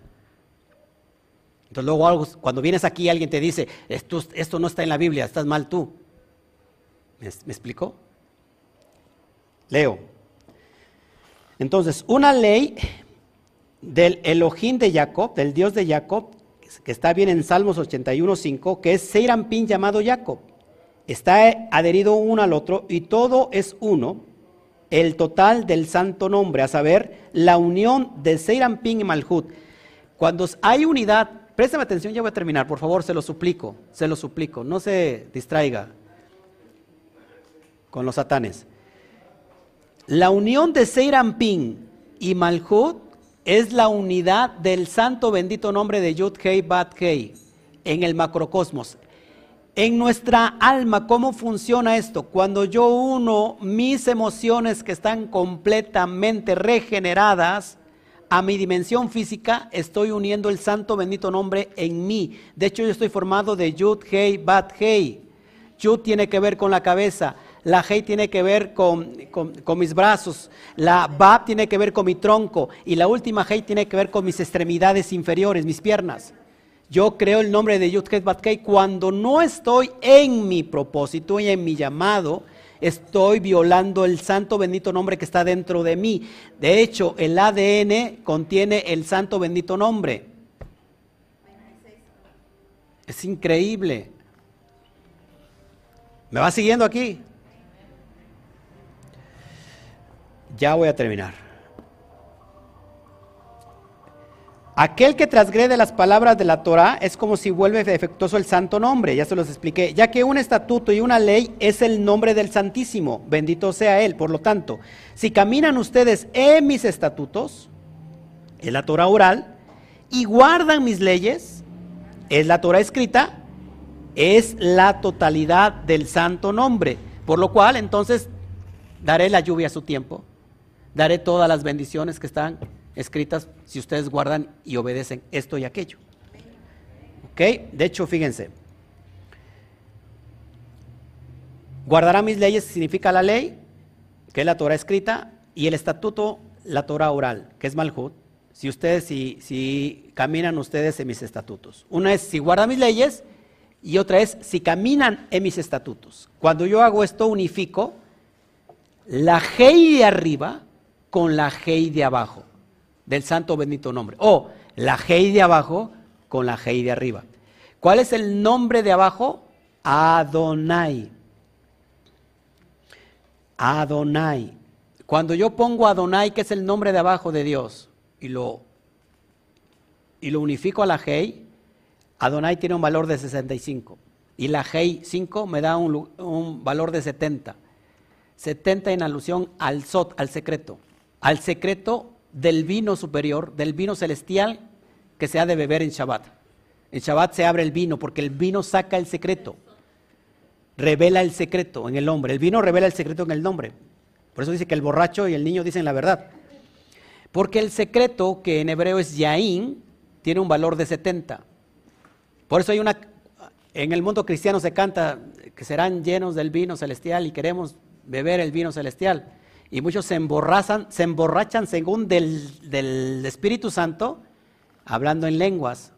Entonces luego cuando vienes aquí alguien te dice, esto, no está en la Biblia, estás mal tú. ¿Me, me explicó? Leo. Entonces, una ley del Elohim de Jacob, del Dios de Jacob, que está bien en Salmos 81.5, que es Seirampin llamado Jacob. Está adherido uno al otro y todo es uno, el total del santo nombre, a saber, la unión de Seirampin y Malhut. Cuando hay unidad, préstame atención, ya voy a terminar, por favor, se lo suplico, se lo suplico, no se distraiga con los satanes. La unión de Seirampin y Malhut es la unidad del santo bendito nombre de Yud Hei Bat Hei en el macrocosmos. En nuestra alma, ¿cómo funciona esto? Cuando yo uno mis emociones que están completamente regeneradas a mi dimensión física, estoy uniendo el santo bendito nombre en mí. De hecho, yo estoy formado de Yud Hei Bat Hei. Yud tiene que ver con la cabeza la Hei tiene que ver con, mis brazos, la Bab tiene que ver con mi tronco y la última Hei tiene que ver con mis extremidades inferiores, mis piernas. Yo creo el nombre de Yudhet Batkei cuando no estoy en mi propósito y en mi llamado, estoy violando el santo bendito nombre que está dentro de mí. De hecho, el ADN contiene el santo bendito nombre. Es increíble. ¿Me va siguiendo aquí? Ya voy a terminar. Aquel que transgrede las palabras de la Torah es como si vuelve defectuoso el santo nombre, ya se los expliqué, ya que un estatuto y una ley es el nombre del Santísimo, bendito sea Él. Por lo tanto, si caminan ustedes en mis estatutos, es la Torah oral, y guardan mis leyes, es la Torah escrita, es la totalidad del santo nombre. Por lo cual, entonces, daré la lluvia a su tiempo, daré todas las bendiciones que están escritas si ustedes guardan y obedecen esto y aquello. ¿Ok? De hecho, fíjense. Guardará mis leyes significa la ley, que es la Torah escrita, y el estatuto, la Torah oral, que es Malhut. Si ustedes, si, si caminan ustedes en mis estatutos. Una es si guardan mis leyes y otra es si caminan en mis estatutos. Cuando yo hago esto, unifico la Hei de arriba con la Hei de abajo del santo bendito nombre. O la Hei de abajo con la Hei de arriba. ¿Cuál es el nombre de abajo? Adonai. Adonai. Cuando yo pongo Adonai, que es el nombre de abajo de Dios, y lo, y lo unifico a la Hei, Adonai tiene un valor de 65. Y la Hei 5 me da un, un valor de 70. 70 en alusión al Sot, al secreto. Al secreto del vino superior, del vino celestial que se ha de beber en Shabbat. En Shabbat se abre el vino porque el vino saca el secreto, revela el secreto en el hombre. El vino revela el secreto en el nombre. Por eso dice que el borracho y el niño dicen la verdad. Porque el secreto, que en hebreo es Yaín, tiene un valor de 70. Por eso hay una, en el mundo cristiano se canta que serán llenos del vino celestial y queremos beber el vino celestial y muchos se emborrachan, se emborrachan según del, Espíritu Santo, hablando en lenguas,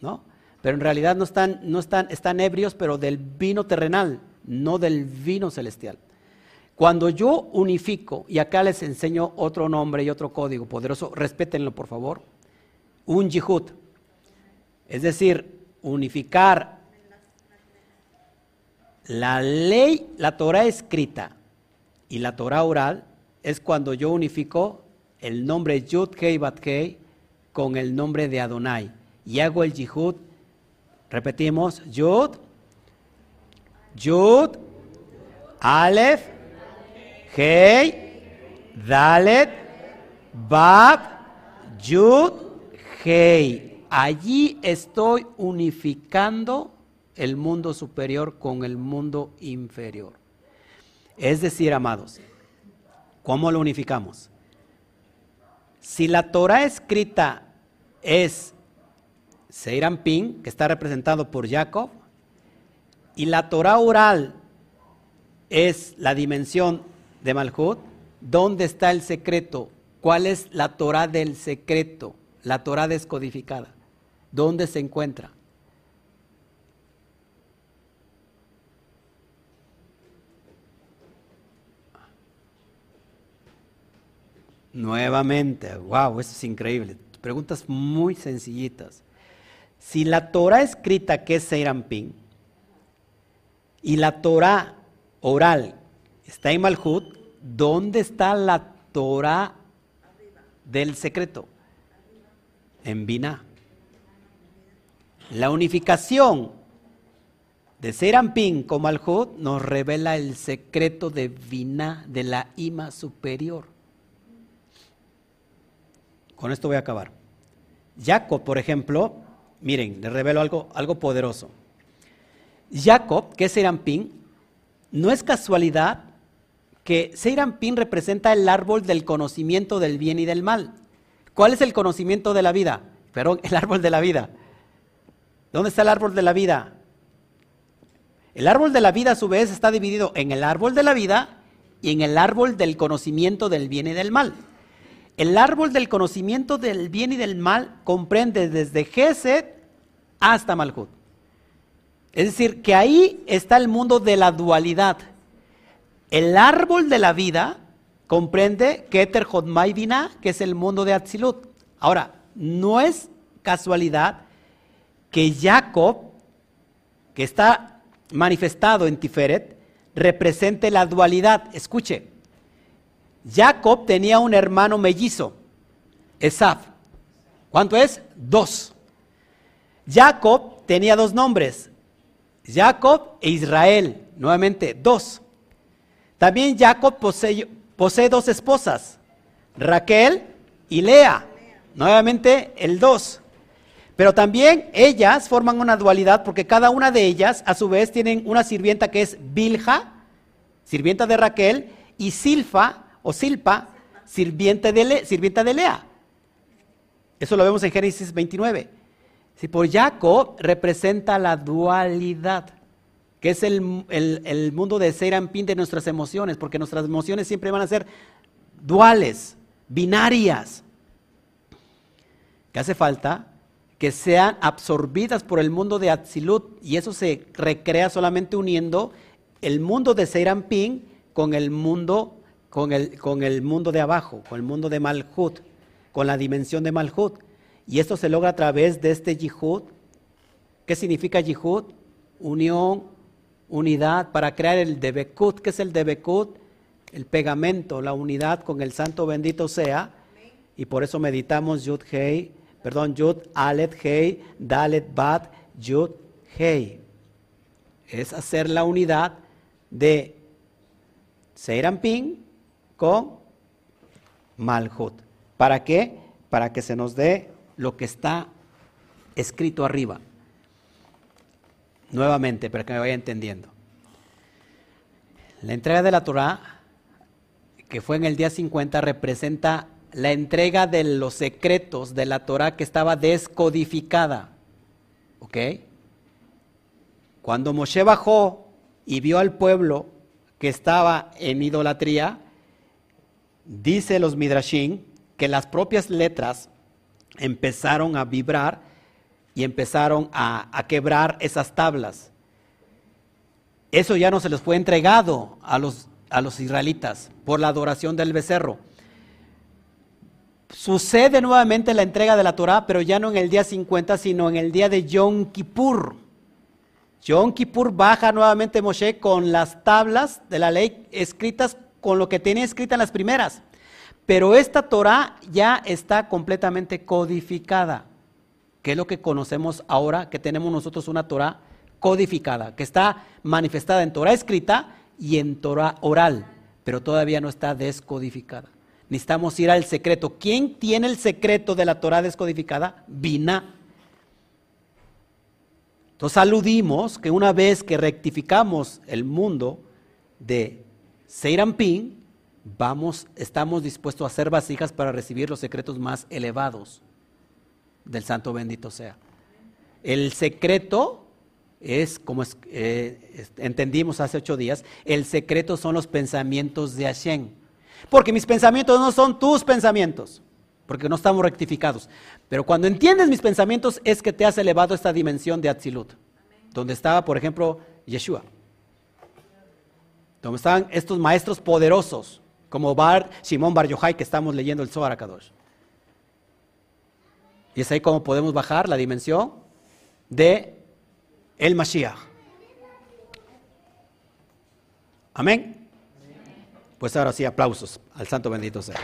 ¿no? Pero en realidad no están, no están, están ebrios, pero del vino terrenal, no del vino celestial. Cuando yo unifico, y acá les enseño otro nombre y otro código poderoso, respétenlo por favor, un yihud, es decir, unificar la ley, la Torah escrita y la Torah oral, es cuando yo unifico el nombre Yud Kei Bat Kei con el nombre de Adonai y hago el Yihud. Repetimos, Yud, Yud, Aleph, Hei, Dalet, Bab, Yud, Hei. Allí estoy unificando el mundo superior con el mundo inferior. Es decir, amados, ¿Cómo lo unificamos? Si la Torah escrita es Seirampin, que está representado por Jacob, y la Torah oral es la dimensión de Malhut, ¿dónde está el secreto? ¿Cuál es la Torah del secreto? La Torah descodificada. ¿Dónde se encuentra? Nuevamente, wow, eso es increíble. Preguntas muy sencillitas. Si la Torah escrita que es Seirampin y la Torah oral está en Malhut, ¿dónde está la Torah del secreto? En Binah. La unificación de Serampín con Malhut nos revela el secreto de Binah, de la Ima superior. Con esto voy a acabar. Jacob, por ejemplo, miren, les revelo algo, algo poderoso. Jacob, que es Seirampín, no es casualidad que Seirampín representa el árbol del conocimiento del bien y del mal. ¿Cuál es el conocimiento de la vida? Pero el árbol de la vida. ¿Dónde está el árbol de la vida? El árbol de la vida a su vez está dividido en el árbol de la vida y en el árbol del conocimiento del bien y del mal. El árbol del conocimiento del bien y del mal comprende desde Gesed hasta Malhut. Es decir, que ahí está el mundo de la dualidad. El árbol de la vida comprende Keter Hodmaidina, que es el mundo de Atzilut. Ahora, no es casualidad que Jacob, que está manifestado en Tiferet, represente la dualidad. Escuche, Jacob tenía un hermano mellizo, Esaf. ¿Cuánto es? Dos. Jacob tenía dos nombres, Jacob e Israel, nuevamente dos. También Jacob posee, posee dos esposas, Raquel y Lea, nuevamente el dos. Pero también ellas forman una dualidad porque cada una de ellas a su vez tienen una sirvienta que es Bilja, sirvienta de Raquel, y Silfa o Silpa, sirviente de, sirvienta de Lea. Eso lo vemos en Génesis 29. Si por Jacob representa la dualidad, que es el, mundo de Serampín de nuestras emociones, porque nuestras emociones siempre van a ser duales, binarias. ¿Qué hace falta? que sean absorbidas por el mundo de Atzilut y eso se recrea solamente uniendo el mundo de Seirampin con el mundo con el, con el mundo de abajo, con el mundo de Malhut, con la dimensión de Malhut. Y esto se logra a través de este Yihud. ¿Qué significa Yihud? Unión, unidad, para crear el Debekut. ¿Qué es el Debekut? El pegamento, la unidad con el santo bendito sea. Y por eso meditamos Yud Hei perdón, Yud, Alet, Hei, Dalet, Bat, Yud, Hei. Es hacer la unidad de Seirampin con Malhut. ¿Para qué? Para que se nos dé lo que está escrito arriba. Nuevamente, para que me vaya entendiendo. La entrega de la Torah, que fue en el día 50, representa la entrega de los secretos de la Torah que estaba descodificada. ¿Ok? Cuando Moshe bajó y vio al pueblo que estaba en idolatría, dice los Midrashim que las propias letras empezaron a vibrar y empezaron a, a, quebrar esas tablas. Eso ya no se les fue entregado a los, a los israelitas por la adoración del becerro. Sucede nuevamente la entrega de la Torah, pero ya no en el día 50, sino en el día de Yom Kippur. Yom Kippur baja nuevamente Moshe con las tablas de la ley escritas con lo que tenía escrita en las primeras. Pero esta Torah ya está completamente codificada, que es lo que conocemos ahora, que tenemos nosotros una Torah codificada, que está manifestada en Torah escrita y en Torah oral, pero todavía no está descodificada. Necesitamos ir al secreto. ¿Quién tiene el secreto de la Torah descodificada? Vina. Entonces aludimos que una vez que rectificamos el mundo de Seirampin, vamos, estamos dispuestos a hacer vasijas para recibir los secretos más elevados del Santo bendito sea. El secreto es, como eh, entendimos hace ocho días, el secreto son los pensamientos de Hashem. Porque mis pensamientos no son tus pensamientos, porque no estamos rectificados. Pero cuando entiendes mis pensamientos es que te has elevado a esta dimensión de Atzilut, donde estaba, por ejemplo, Yeshua. Donde estaban estos maestros poderosos, como Bar, Simón Bar Yochai, que estamos leyendo el Zohar Kadosh. Y es ahí como podemos bajar la dimensión de el Mashiach. Amén. Pues ahora sí, aplausos al Santo bendito sea.